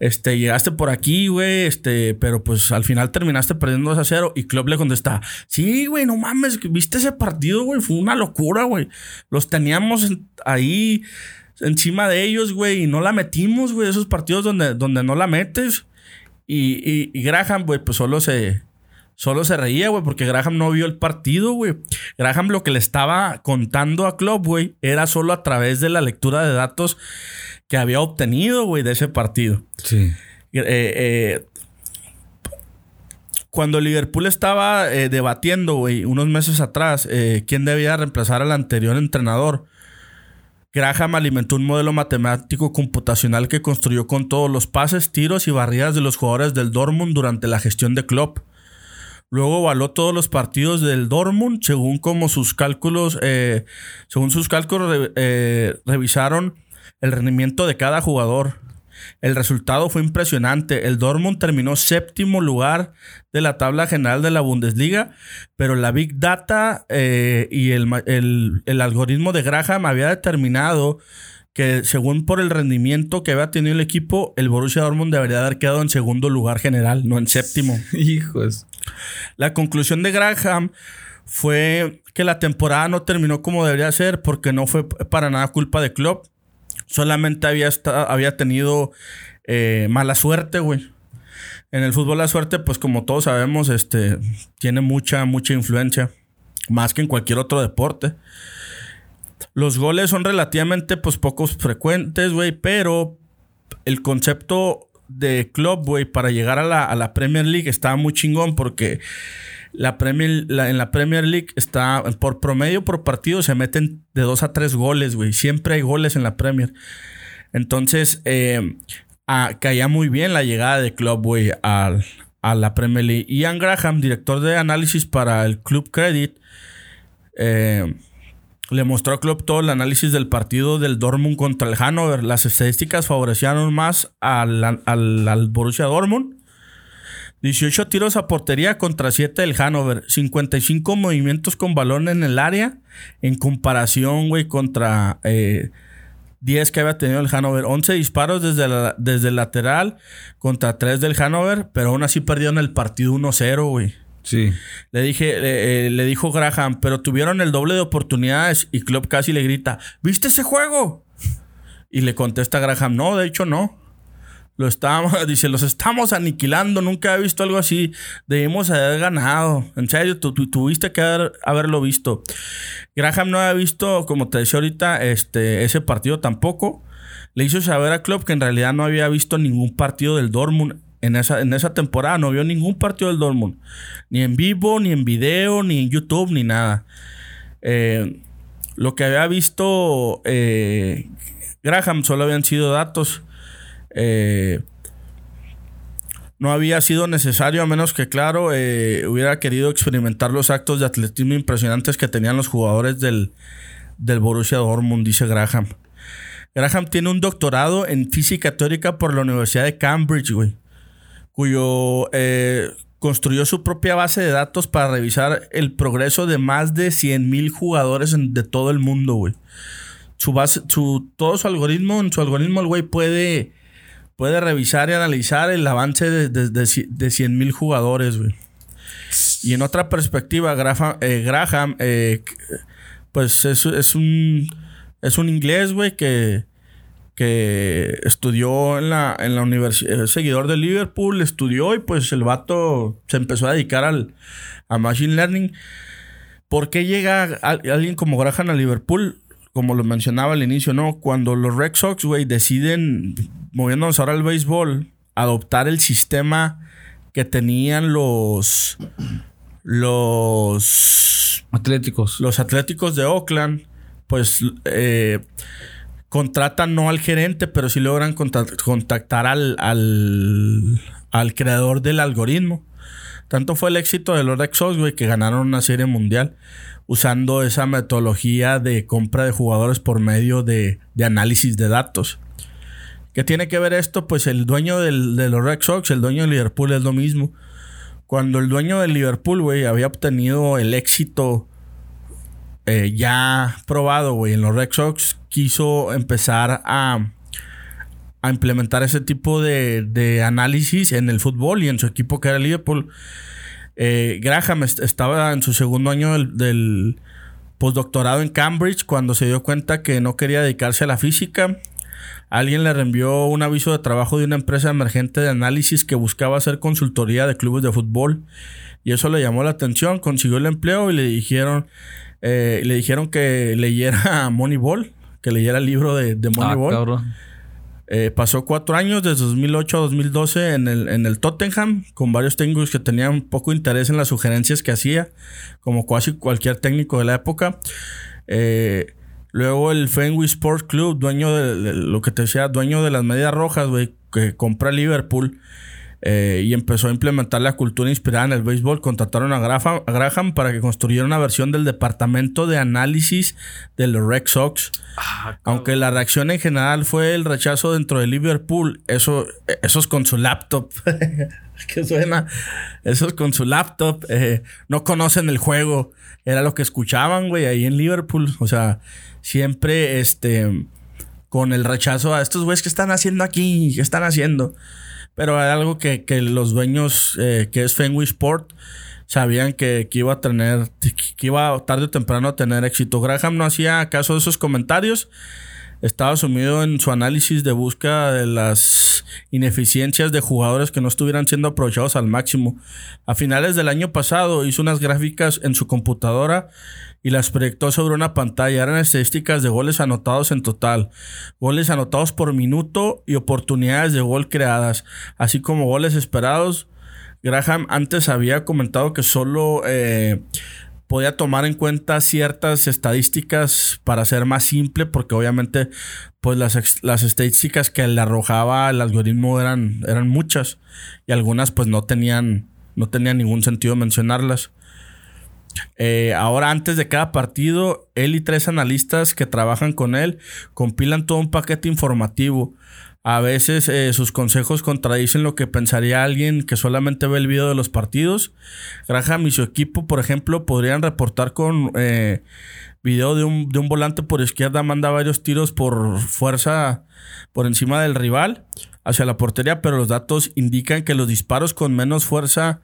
Este, llegaste por aquí, güey. Este, pero pues al final terminaste perdiendo 2 a 0. Y Klopp le contesta, sí, güey, no mames, viste ese partido, güey. Fue una locura, güey. Los teníamos ahí encima de ellos, güey. Y no la metimos, güey. Esos partidos donde, donde no la metes. Y, y, y Graham, güey, pues solo se, solo se reía, güey, porque Graham no vio el partido, güey. Graham lo que le estaba contando a Klopp, güey, era solo a través de la lectura de datos que había obtenido, güey, de ese partido. Sí. Eh, eh, cuando Liverpool estaba eh, debatiendo, güey, unos meses atrás, quién debía reemplazar al anterior entrenador, Graham alimentó un modelo matemático computacional que construyó con todos los pases, tiros y barridas de los jugadores del Dortmund durante la gestión de Klopp. Luego evaluó todos los partidos del Dortmund según como sus cálculos, eh, según sus cálculos eh, revisaron el rendimiento de cada jugador. El resultado fue impresionante. El Dortmund terminó séptimo lugar de la tabla general de la Bundesliga, pero la Big Data eh, y el, el, algoritmo de Graham había determinado que según por el rendimiento que había tenido el equipo, el Borussia Dortmund debería haber quedado en segundo lugar general, no en séptimo. Hijos. La conclusión de Graham fue que la temporada no terminó como debería ser porque no fue para nada culpa de Klopp. Solamente había, había tenido eh, mala suerte, güey. En el fútbol la suerte, pues como todos sabemos, este, tiene mucha, mucha influencia. Más que en cualquier otro deporte. Los goles son relativamente, pues, pocos frecuentes, güey. Pero el concepto de club, güey, para llegar a la, Premier League estaba muy chingón porque la Premier, en la Premier League está por promedio por partido se meten de dos a tres goles, güey. Siempre hay goles en la Premier. Entonces, eh, caía muy bien la llegada de Club, güey, a, la Premier League. Ian Graham, director de análisis para el Club Credit, eh, le mostró a Klopp todo el análisis del partido del Dortmund contra el Hannover. Las estadísticas favorecían más al, al, Borussia Dortmund. 18 tiros a portería contra 7 del Hannover. 55 movimientos con balón en el área. En comparación, güey, contra 10 eh, que había tenido el Hannover. 11 disparos desde, desde el lateral contra 3 del Hannover. Pero aún así perdieron el partido 1-0, güey. Sí. Le dije, eh, le dijo Graham, pero tuvieron el doble de oportunidades. Y Klopp casi le grita: ¿Viste ese juego? Y le contesta Graham: No, de hecho no. Lo estábamos, dice, los estamos aniquilando. Nunca he visto algo así. Debimos haber ganado. En serio, tú, tuviste que haberlo visto. Graham no había visto, como te decía ahorita, este, ese partido tampoco. Le hizo saber a Klopp que en realidad no había visto ningún partido del Dortmund. En esa, en esa temporada no vio ningún partido del Dortmund. Ni en vivo, ni en video, ni en YouTube, ni nada. Eh, lo que había visto eh, Graham solo habían sido datos eh, no había sido necesario, a menos que, claro, hubiera querido experimentar los actos de atletismo impresionantes que tenían los jugadores del, del Borussia Dortmund, dice Graham. Graham tiene un doctorado en física teórica por la Universidad de Cambridge, güey, cuyo eh, construyó su propia base de datos para revisar el progreso de más de 100.000 jugadores de todo el mundo, güey. Su base, su, todo su algoritmo, en su algoritmo el güey puede puede revisar y analizar el avance de, de, de, 100 mil jugadores, güey. Y en otra perspectiva, eh, Graham, eh, pues es, es, un, es un inglés, güey, que, que estudió en la, en la universidad, seguidor de Liverpool, estudió y pues el vato se empezó a dedicar al, a Machine Learning. ¿Por qué llega alguien como Graham a Liverpool? Como lo mencionaba al inicio, ¿no? Cuando los Red Sox, güey, deciden moviéndonos ahora al béisbol, adoptar el sistema que tenían los los atléticos. Los atléticos de Oakland, pues eh, contratan no al gerente, pero sí logran contactar al, al, al, creador del algoritmo. Tanto fue el éxito de los Red Sox, güey, que ganaron una serie mundial usando esa metodología de compra de jugadores por medio de, de análisis de datos. ¿Qué tiene que ver esto? Pues el dueño de los Red Sox, el dueño de Liverpool es lo mismo. Cuando el dueño de Liverpool, güey, había obtenido el éxito eh, ya probado, güey, en los Red Sox, quiso empezar a, implementar ese tipo de, análisis en el fútbol y en su equipo que era Liverpool. Eh, Graham estaba en su segundo año del, del postdoctorado en Cambridge cuando se dio cuenta que no quería dedicarse a la física alguien le reenvió un aviso de trabajo de una empresa emergente de análisis que buscaba hacer consultoría de clubes de fútbol. Y eso le llamó la atención, consiguió el empleo y le dijeron, eh, le dijeron que leyera Moneyball, que leyera el libro de, de ah, Moneyball. Eh, pasó cuatro años, desde 2008 a 2012, en el, en el Tottenham, con varios técnicos que tenían poco interés en las sugerencias que hacía, como casi cualquier técnico de la época. Eh, Luego el Fenway Sports Club, dueño de, lo que te decía, dueño de las medias rojas, güey, que compra Liverpool. Eh, y empezó a implementar la cultura inspirada en el béisbol. Contrataron a Graham, para que construyera una versión del departamento de análisis de los Red Sox. Ah, Aunque la reacción en general fue el rechazo dentro de Liverpool, eso, eso es con su laptop. que suena. Eso es con su laptop. Eh, no conocen el juego. Era lo que escuchaban, güey, ahí en Liverpool. O sea, siempre este con el rechazo a estos güeyes que están haciendo aquí, que están haciendo. Pero hay algo que, los dueños, eh, que es Fenway Sport, sabían que, iba a tener, que iba tarde o temprano a tener éxito. Graham no hacía caso de esos comentarios. Estaba sumido en su análisis de búsqueda de las ineficiencias de jugadores que no estuvieran siendo aprovechados al máximo. A finales del año pasado hizo unas gráficas en su computadora y las proyectó sobre una pantalla. Eran estadísticas de goles anotados en total, goles anotados por minuto y oportunidades de gol creadas, así como goles esperados. Graham antes había comentado que solo eh, podía tomar en cuenta ciertas estadísticas para ser más simple, porque obviamente pues las, las estadísticas que le arrojaba el algoritmo eran, eran muchas y algunas pues no tenían, no tenían ningún sentido mencionarlas. Eh, ahora, antes de cada partido, él y tres analistas que trabajan con él compilan todo un paquete informativo. A veces eh, sus consejos contradicen lo que pensaría alguien que solamente ve el video de los partidos. Graham y su equipo, por ejemplo, podrían reportar con eh, video de un, de un volante por izquierda, manda varios tiros por fuerza por encima del rival hacia la portería, pero los datos indican que los disparos con menos fuerza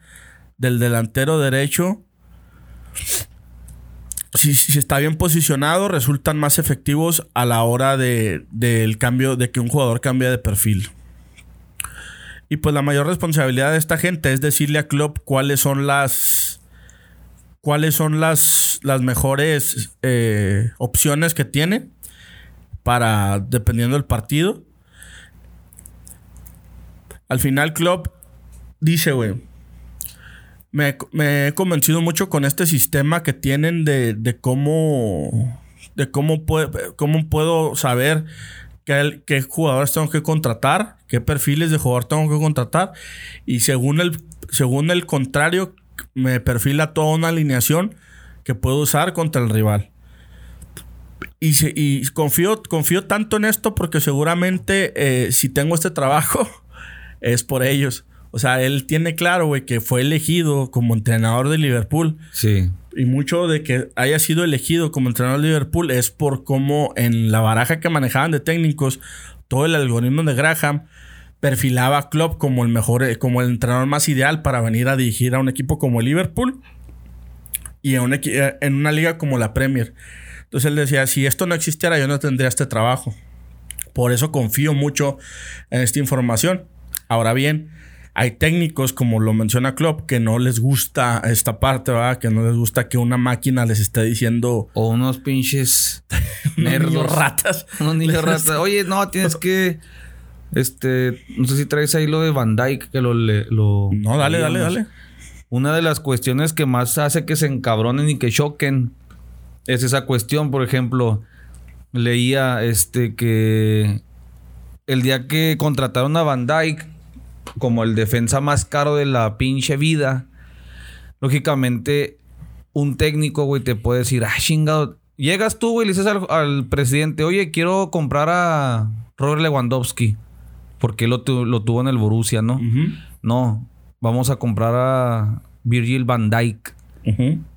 del delantero derecho si, está bien posicionado, resultan más efectivos a la hora de, del cambio, de que un jugador cambie de perfil. Y pues la mayor responsabilidad de esta gente es decirle a Klopp cuáles son las. cuáles son las, las mejores eh, opciones que tiene para. dependiendo del partido. Al final, Klopp dice, güey me, he convencido mucho con este sistema que tienen de, cómo. de cómo, cómo puedo saber qué, qué, jugadores tengo que contratar, qué perfiles de jugador tengo que contratar. Y según el, según el contrario, me perfila toda una alineación que puedo usar contra el rival. Y, y confío, confío tanto en esto porque seguramente eh, si tengo este trabajo es por ellos. O sea, él tiene claro, güey, que fue elegido como entrenador de Liverpool. Sí. Y mucho de que haya sido elegido como entrenador de Liverpool es por cómo en la baraja que manejaban de técnicos, todo el algoritmo de Graham perfilaba a Klopp como el mejor, eh, como el entrenador más ideal para venir a dirigir a un equipo como Liverpool y eh, en una liga como la Premier. Entonces él decía, si esto no existiera, yo no tendría este trabajo. Por eso confío mucho en esta información. Ahora bien, hay técnicos, como lo menciona Klopp, que no les gusta esta parte, ¿verdad? Que no les gusta que una máquina les esté diciendo. O unos pinches nerdos. ratas. Unos niños ratas. Oye, no, tienes que. Este. No sé si traes ahí lo de Van Dyke, que lo. lo no, dale, dale, dale. Una de las cuestiones que más hace que se encabronen y que choquen es esa cuestión. Por ejemplo, leía este que el día que contrataron a Van Dyke como el defensa más caro de la pinche vida, lógicamente un técnico, güey, te puede decir, ah, chingado. Llegas tú, güey, y le dices al, presidente, oye, quiero comprar a Robert Lewandowski. Porque lo, lo tuvo en el Borussia, ¿no? No, vamos a comprar a Virgil van Dijk.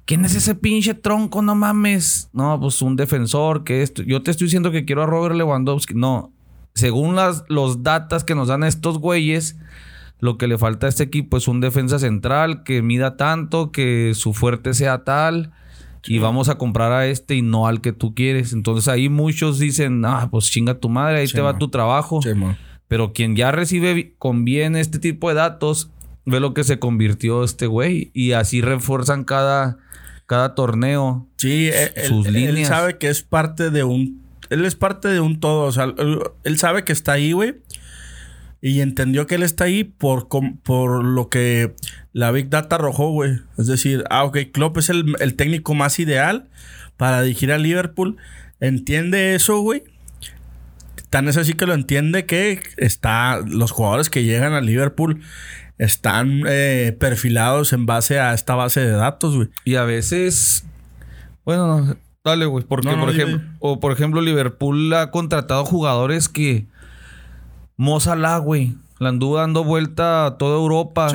¿Quién es ese pinche tronco? No mames. No, pues un defensor que esto. Yo te estoy diciendo que quiero a Robert Lewandowski. No. Según las, los datos que nos dan estos güeyes, lo que le falta a este equipo es un defensa central que mida tanto, que su fuerte sea tal. Y vamos a comprar a este y no al que tú quieres. Entonces ahí muchos dicen, ah, pues chinga tu madre, ahí te va tu trabajo. Pero quien ya recibe con bien este tipo de datos, ve lo que se convirtió este güey. Y así refuerzan cada, cada torneo. Sí, sus líneas. Él sabe que es parte de un. Él es parte de un todo. O sea, él sabe que está ahí, güey. Y entendió que él está ahí por, por lo que la Big Data arrojó, güey. Es decir, ah, ok, Klopp es el, técnico más ideal para dirigir a Liverpool. Entiende eso, güey. Tan es así que lo entiende que está. Los jugadores que llegan a Liverpool están eh, perfilados en base a esta base de datos, güey. Y a veces. Bueno, dale, güey. Porque, por ejemplo, o por ejemplo, Liverpool ha contratado jugadores que Mozalá, güey. La anduvo dando vuelta a toda Europa.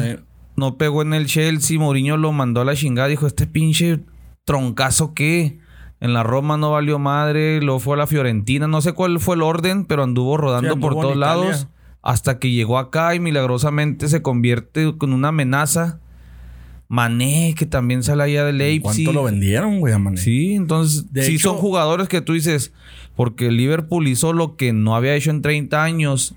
No pegó en el Chelsea. Mourinho lo mandó a la chingada. Dijo, este pinche troncazo qué. En la Roma no valió madre. Luego fue a la Fiorentina. No sé cuál fue el orden, pero anduvo rodando por todos lados. Hasta que llegó acá y milagrosamente se convierte con una amenaza. Mané, que también sale allá de Leipzig. ¿Cuánto lo vendieron, güey, a Mané? Sí, entonces, sí son jugadores que tú dices, porque Liverpool hizo lo que no había hecho en 30 años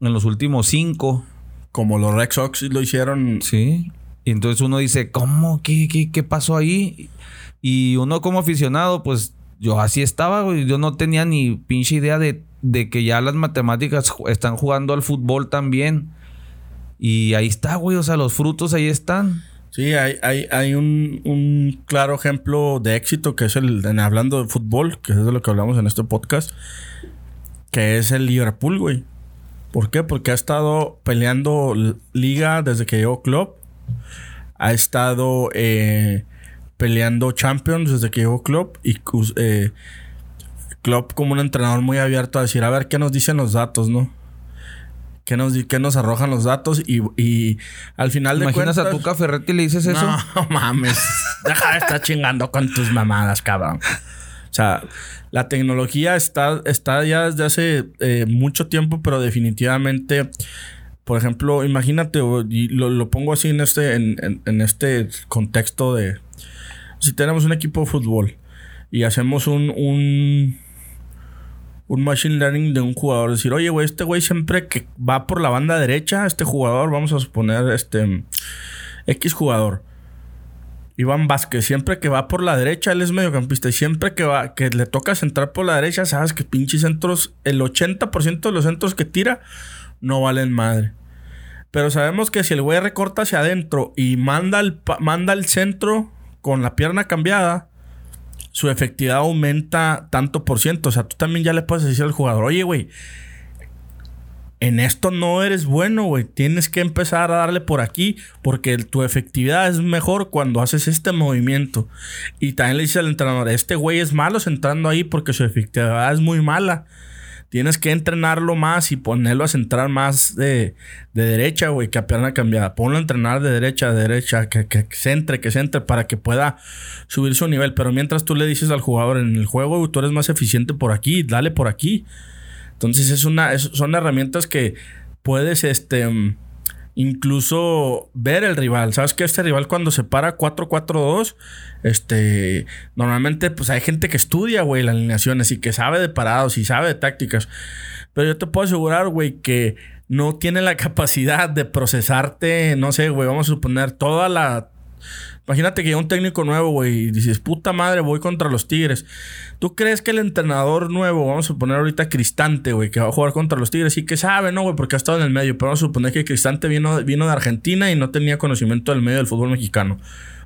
en los últimos cinco. Como los Red Sox lo hicieron. Sí. Y entonces uno dice, ¿cómo? ¿Qué, qué, qué pasó ahí? Y uno como aficionado, pues yo así estaba, güey. Yo no tenía ni pinche idea de, de que ya las matemáticas están jugando al fútbol también. Y ahí está, güey. O sea, los frutos ahí están. Sí, hay, hay, hay un, un, claro ejemplo de éxito que es el, hablando de fútbol, que es de lo que hablamos en este podcast, que es el Liverpool, güey. ¿Por qué? Porque ha estado peleando liga desde que llegó Club. Ha estado eh, peleando Champions desde que llegó Klopp y eh, Klopp como un entrenador muy abierto a decir, a ver qué nos dicen los datos, ¿no? ¿Qué nos, qué nos arrojan los datos? Y, y al final de ¿Imaginas a tu Ferretti y le dices eso? No mames. Deja de estar chingando con tus mamadas, cabrón. O sea, la tecnología está, está ya desde hace eh, mucho tiempo, pero definitivamente, por ejemplo, imagínate, y lo, pongo así en este, en, en este contexto de si tenemos un equipo de fútbol y hacemos un, un un machine learning de un jugador. Decir, oye, güey, este güey siempre que va por la banda derecha, este jugador, vamos a suponer, este X jugador. Iván Vázquez, siempre que va por la derecha, él es mediocampista. Y siempre que va, que le toca centrar por la derecha, sabes que pinches centros, el 80% de los centros que tira no valen madre. Pero sabemos que si el güey recorta hacia adentro y manda el, manda el centro con la pierna cambiada, su efectividad aumenta tanto por ciento. O sea, tú también ya le puedes decir al jugador, oye, güey, en esto no eres bueno, güey. Tienes que empezar a darle por aquí porque tu efectividad es mejor cuando haces este movimiento. Y también le dice al entrenador, este güey es malo entrando ahí porque su efectividad es muy mala. Tienes que entrenarlo más y ponerlo a centrar más de, derecha, güey, que a pierna cambiada. Ponlo a entrenar de derecha a derecha, que, que, centre, que centre, para que pueda subir su nivel. Pero mientras tú le dices al jugador en el juego, tú eres más eficiente por aquí, dale por aquí. Entonces es una, son herramientas que puedes, este incluso ver el rival. Sabes que este rival cuando se para 4-4-2, este, normalmente pues hay gente que estudia, güey, las alineaciones y que sabe de parados y sabe de tácticas. Pero yo te puedo asegurar, güey, que no tiene la capacidad de procesarte, no sé, güey, vamos a suponer toda la Imagínate que hay un técnico nuevo, güey, y dices, puta madre, voy contra los Tigres. ¿Tú crees que el entrenador nuevo, vamos a suponer ahorita Cristante, güey, que va a jugar contra los Tigres y que sabe, no, güey, porque ha estado en el medio, pero vamos a suponer que Cristante vino, vino de Argentina y no tenía conocimiento del medio del fútbol mexicano.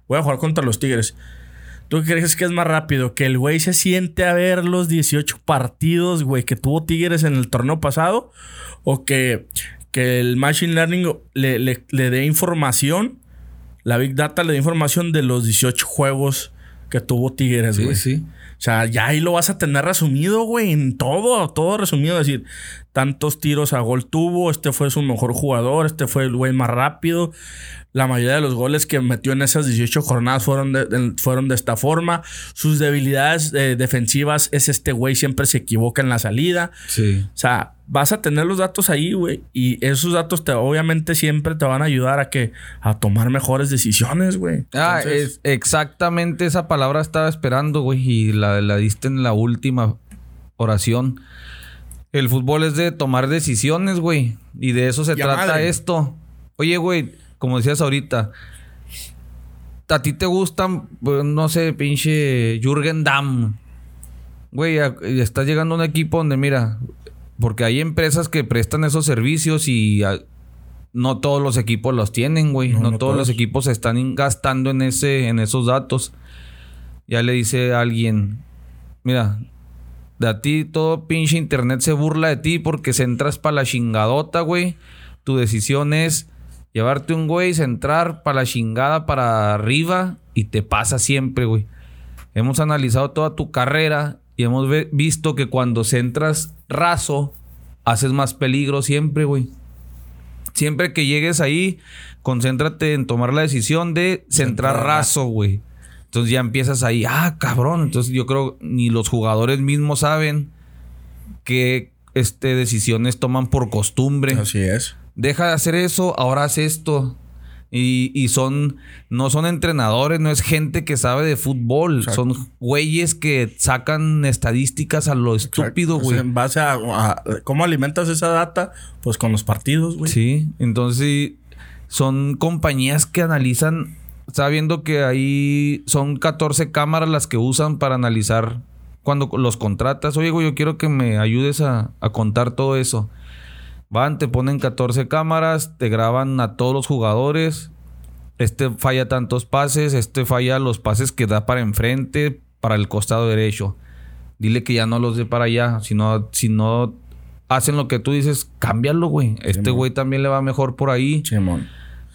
Voy a jugar contra los Tigres. ¿Tú crees que es más rápido? Que el güey se siente a ver los 18 partidos, güey, que tuvo Tigres en el torneo pasado. O que, que el Machine Learning le, le, le dé información la Big Data le da información de los 18 juegos que tuvo Tigres, güey. Sí, sí. O sea, ya ahí lo vas a tener resumido, güey, en todo, todo resumido. Es decir, tantos tiros a gol tuvo, este fue su mejor jugador, este fue el güey más rápido. La mayoría de los goles que metió en esas 18 jornadas fueron de, fueron de esta forma. Sus debilidades eh, defensivas es este güey siempre se equivoca en la salida. Sí. O sea, vas a tener los datos ahí, güey. Y esos datos te, obviamente siempre te van a ayudar a que a tomar mejores decisiones, güey. Ah, es exactamente esa palabra estaba esperando, güey. Y la, la diste en la última oración. El fútbol es de tomar decisiones, güey. Y de eso se trata esto. Oye, güey, como decías ahorita, a ti te gustan, pues, no sé, pinche Jürgen Damm. Güey, estás llegando a un equipo donde, mira, porque hay empresas que prestan esos servicios y no todos los equipos los tienen, güey. No, todos los equipos se están gastando en, ese, en esos datos. Ya le dice a alguien, mira, de a ti todo pinche internet se burla de ti porque se entras para la chingadota, güey. Tu decisión es Llevarte un güey, centrar para la chingada para arriba y te pasa siempre, güey. Hemos analizado toda tu carrera y hemos visto que cuando centras raso, haces más peligro siempre, güey. Siempre que llegues ahí, concéntrate en tomar la decisión de centrar raso, güey. Entonces ya empiezas ahí, ah, cabrón. Entonces yo creo ni los jugadores mismos saben que este, decisiones toman por costumbre. Así es deja de hacer eso, ahora haz esto. Y, son, no son entrenadores, no es gente que sabe de fútbol, son güeyes que sacan estadísticas a lo estúpido, güey. en base a, cómo alimentas esa data, pues con los partidos, güey. Sí, entonces son compañías que analizan, sabiendo que ahí son 14 cámaras las que usan para analizar cuando los contratas. Oye, güey, yo quiero que me ayudes a, a contar todo eso. Van, te ponen 14 cámaras, te graban a todos los jugadores. Este falla tantos pases, este falla los pases que da para enfrente, para el costado derecho. Dile que ya no los dé para allá. Si no, si no hacen lo que tú dices, cámbialo, güey. Este güey también le va mejor por ahí.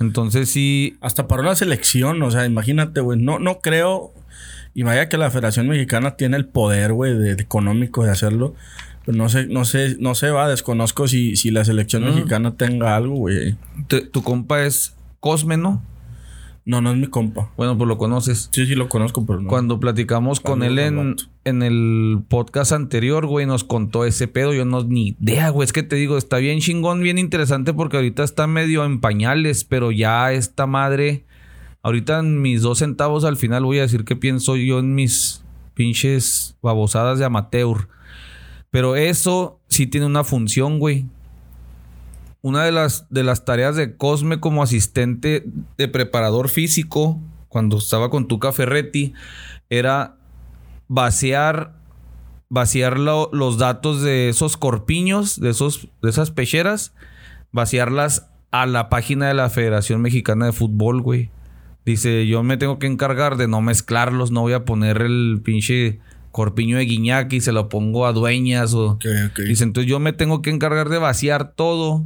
Entonces sí. Hasta para una selección, o sea, imagínate, güey. No, no creo. Y vaya que la Federación Mexicana tiene el poder, güey, de, económico de hacerlo. Pero no sé, no sé, no sé, va, desconozco si, si la selección mexicana tenga algo, güey. Tu compa es Cosme, ¿no? No, no es mi compa. Bueno, pues lo conoces. Sí, sí lo conozco, pero no. Cuando platicamos con él en, en, el podcast anterior, güey, nos contó ese pedo. Yo no ni idea, güey. Es que te digo, está bien chingón, bien interesante porque ahorita está medio en pañales, pero ya esta madre. Ahorita en mis dos centavos al final voy a decir qué pienso yo en mis pinches babosadas de amateur. Pero eso sí tiene una función, güey una de las, de las tareas de Cosme como asistente de preparador físico, cuando estaba con Tuca Ferretti, era vaciar, vaciar los datos de esos corpiños, de, esos, de esas pecheras, vaciarlas a la página de la Federación Mexicana de Fútbol, güey. Dice, yo me tengo que encargar de no mezclarlos, no voy a poner el pinche corpiño de Guiñac y se lo pongo a dueñas o... Dice, entonces yo me tengo que encargar de vaciar todo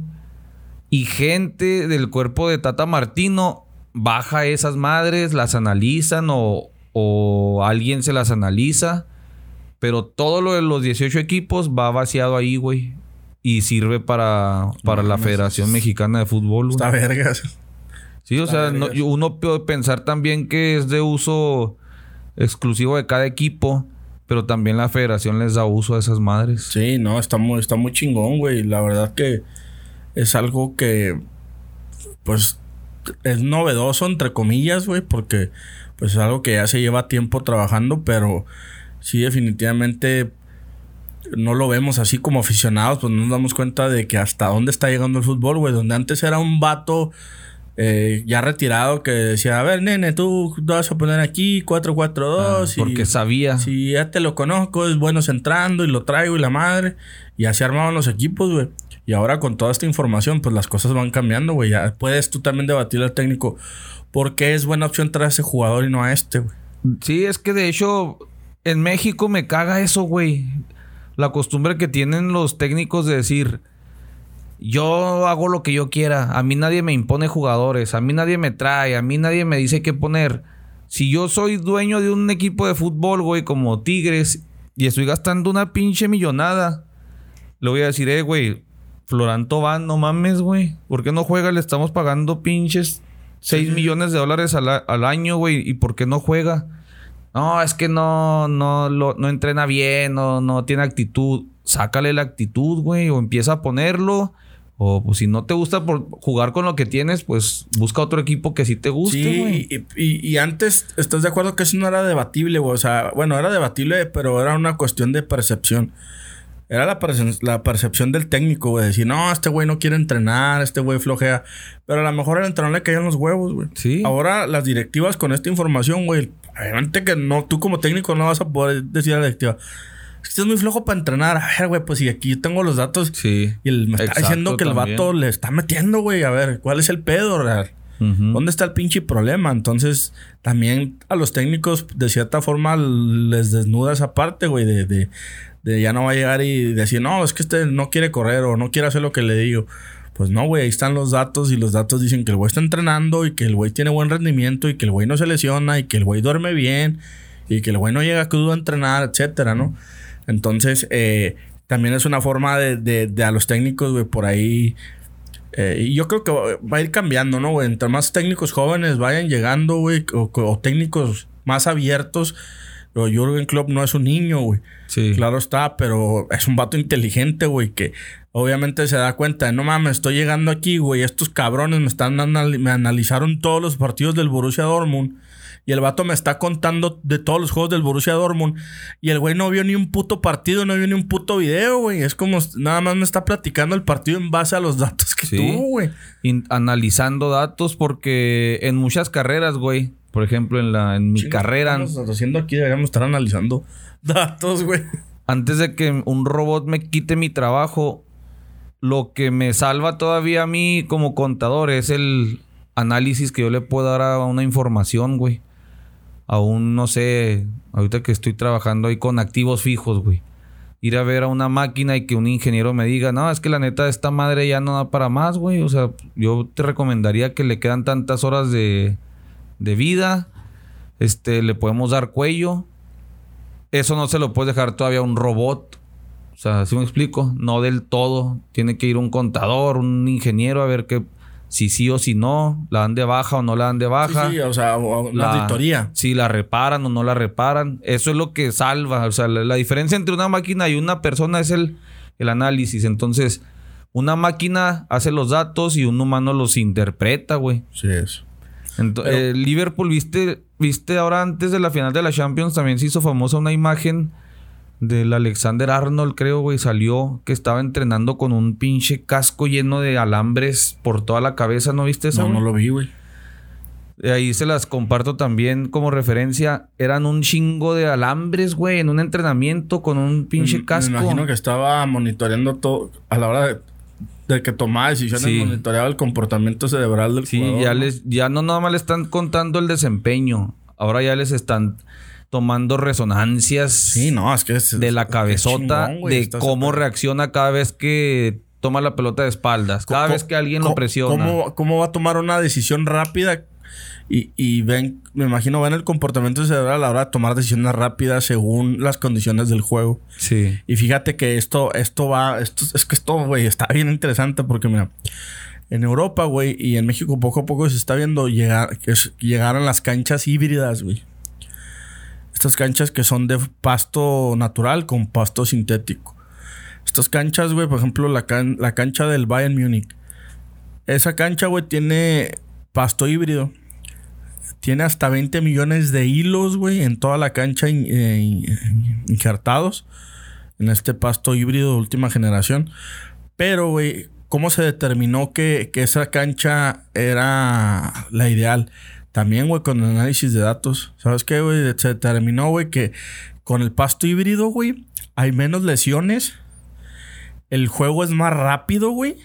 y gente del cuerpo de Tata Martino baja esas madres, las analizan o, alguien se las analiza. Pero todo lo de los 18 equipos va vaciado ahí, güey. Y sirve para, para la Federación Mexicana de Fútbol. Está vergas. Sí, o sea, uno puede pensar también que es de uso exclusivo de cada equipo. Pero también la federación les da uso a esas madres. Sí, no, está muy, está muy chingón, güey. La verdad que es algo que, pues, es novedoso, entre comillas, güey, porque, pues, es algo que ya se lleva tiempo trabajando, pero sí, definitivamente no lo vemos así como aficionados, pues no nos damos cuenta de que hasta dónde está llegando el fútbol, güey, donde antes era un vato eh, ya retirado que decía, a ver, nene, tú vas a poner aquí 4-4-2. Ah, porque sabía. Si ya te lo conozco, es bueno centrando y lo traigo y la madre. Y así armaban los equipos, güey. Y ahora con toda esta información, pues las cosas van cambiando, güey. Ya puedes tú también debatir al técnico por qué es buena opción traer a ese jugador y no a este, güey. Sí, es que de hecho en México me caga eso, güey. La costumbre que tienen los técnicos de decir, yo hago lo que yo quiera, a mí nadie me impone jugadores, a mí nadie me trae, a mí nadie me dice qué poner. Si yo soy dueño de un equipo de fútbol, güey, como Tigres, y estoy gastando una pinche millonada, le voy a decir, eh, güey, Florán Tobán, no mames, güey. ¿Por qué no juega? Le estamos pagando pinches 6 millones de dólares al, año, güey. ¿Y por qué no juega? No, es que no, no, no entrena bien, no, no tiene actitud. Sácale la actitud, güey, o empieza a ponerlo. O pues, si no te gusta por jugar con lo que tienes, pues busca otro equipo que sí te guste, güey. Sí, y, y, antes, ¿estás de acuerdo que eso no era debatible, güey? O sea, bueno, era debatible, pero era una cuestión de percepción. Era la, la percepción del técnico, güey. Decir, no, este güey no quiere entrenar, este güey flojea. Pero a lo mejor al entrenador le caían los huevos, güey. Sí. Ahora las directivas con esta información, güey. Obviamente que no, tú como técnico no vas a poder decir a la directiva. Este es muy flojo para entrenar. A ver, güey, pues si aquí yo tengo los datos. Sí. Y él me está diciendo que el vato le está metiendo, güey. A ver, ¿cuál es el pedo, real? ¿Dónde está el pinche problema? Entonces, también a los técnicos, de cierta forma, les desnuda esa parte, güey, de, de ya no va a llegar y decir, no, es que este no quiere correr o no quiere hacer lo que le digo. Pues no, güey, ahí están los datos y los datos dicen que el güey está entrenando y que el güey tiene buen rendimiento y que el güey no se lesiona y que el güey duerme bien y que el güey no llega crudo a entrenar, etcétera, ¿no? Entonces, eh, también es una forma de, de, a los técnicos, güey, por ahí. Eh, y yo creo que va a ir cambiando, ¿no, güey? Entre más técnicos jóvenes vayan llegando, güey, o técnicos más abiertos pero Jürgen Klopp no es un niño, güey. Sí. Claro está, pero es un vato inteligente, güey, que obviamente se da cuenta de, no mames, estoy llegando aquí, güey, estos cabrones me están me analizaron todos los partidos del Borussia Dortmund. Y el vato me está contando de todos los juegos del Borussia Dortmund. Y el güey no vio ni un puto partido, no vio ni un puto video, güey. Es como nada más me está platicando el partido en base a los datos que tuvo, güey. Analizando datos porque en muchas carreras, güey, por ejemplo, en, la, en mi carrera. Estamos haciendo aquí, deberíamos estar analizando datos, güey. Antes de que un robot me quite mi trabajo, lo que me salva todavía a mí como contador es el análisis que yo le puedo dar a una información, güey. Aún no sé, ahorita que estoy trabajando ahí con activos fijos, güey. ir a ver a una máquina y que un ingeniero me diga, no, es que la neta esta madre ya no da para más, güey. O sea, yo te recomendaría que le quedan tantas horas de, de vida. Este, le podemos dar cuello. Eso no se lo puedes dejar todavía un robot. O sea, si me explico? No del todo. Tiene que ir un contador, un ingeniero a ver qué si sí o si no, la dan de baja o no la dan de baja. Sí, sí o sea, la auditoría. Si la reparan o no la reparan. Eso es lo que salva. O sea, la, diferencia entre una máquina y una persona es el, el análisis. Entonces, una máquina hace los datos y un humano los interpreta, güey. Sí, es. Entonces, Liverpool, viste, viste ahora antes de la final de la Champions, también se hizo famosa una imagen del Alexander Arnold, creo, güey, salió que estaba entrenando con un pinche casco lleno de alambres por toda la cabeza, ¿no viste eso? No, no lo vi, güey. Ahí se las comparto también como referencia. Eran un chingo de alambres, güey, en un entrenamiento con un pinche casco. Me imagino que estaba monitoreando todo a la hora de, que tomaba decisiones, monitoreaba el comportamiento cerebral del sí, ya les, ya no nada más le están contando el desempeño. Ahora ya les están tomando resonancias sí, no, es que de la cabezota, de cómo reacciona cada vez que toma la pelota de espaldas, cada vez que alguien lo presiona. Cómo, va a tomar una decisión rápida? Y, ven, me imagino, ven el comportamiento cerebral a la hora de tomar decisiones rápidas según las condiciones del juego. Sí. Y fíjate que esto, esto va, esto, es que esto, güey, está bien interesante porque, mira, en Europa, güey, y en México poco a poco se está viendo llegar, que llegaron las canchas híbridas, güey. Estas canchas que son de pasto natural con pasto sintético. Estas canchas, güey, por ejemplo, la, la cancha del Bayern Múnich. Esa cancha, güey, tiene pasto híbrido. Tiene hasta 20 millones de hilos, güey, en toda la cancha eh, injertados. En este pasto híbrido de última generación. Pero, güey, ¿cómo se determinó que, que esa cancha era la ideal? También, güey, con el análisis de datos. ¿Sabes qué, güey? Se determinó, güey, que con el pasto híbrido, güey, hay menos lesiones. El juego es más rápido, güey.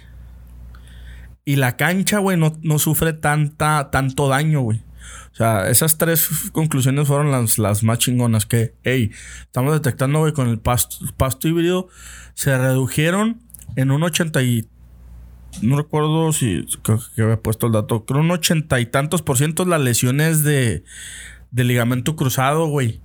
Y la cancha, güey, no, sufre tanta, tanto daño, güey. O sea, esas tres conclusiones fueron las, las más chingonas. Que, hey, estamos detectando, güey, con el pasto, pasto híbrido se redujeron en un 83 no recuerdo si que había puesto el dato, creo un ochenta y tantos por ciento las lesiones de, de ligamento cruzado, güey.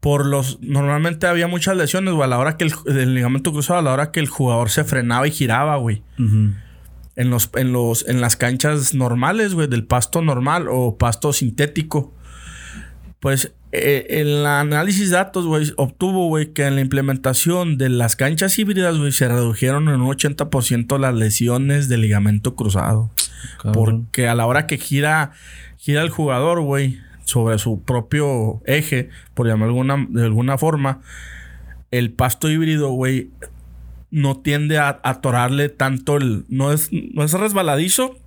Por los. Normalmente había muchas lesiones, güey, a la hora que el, ligamento cruzado, a la hora que el jugador se frenaba y giraba, güey. En los, en los, en las canchas normales, güey, del pasto normal o pasto sintético. Pues eh, el análisis de datos, güey, obtuvo, güey, que en la implementación de las canchas híbridas, güey, se redujeron en un 80% las lesiones de ligamento cruzado. Porque a la hora que gira, gira el jugador, güey, sobre su propio eje, por llamarlo alguna, de alguna forma, el pasto híbrido, güey, no tiende a atorarle tanto el... No es, no es resbaladizo,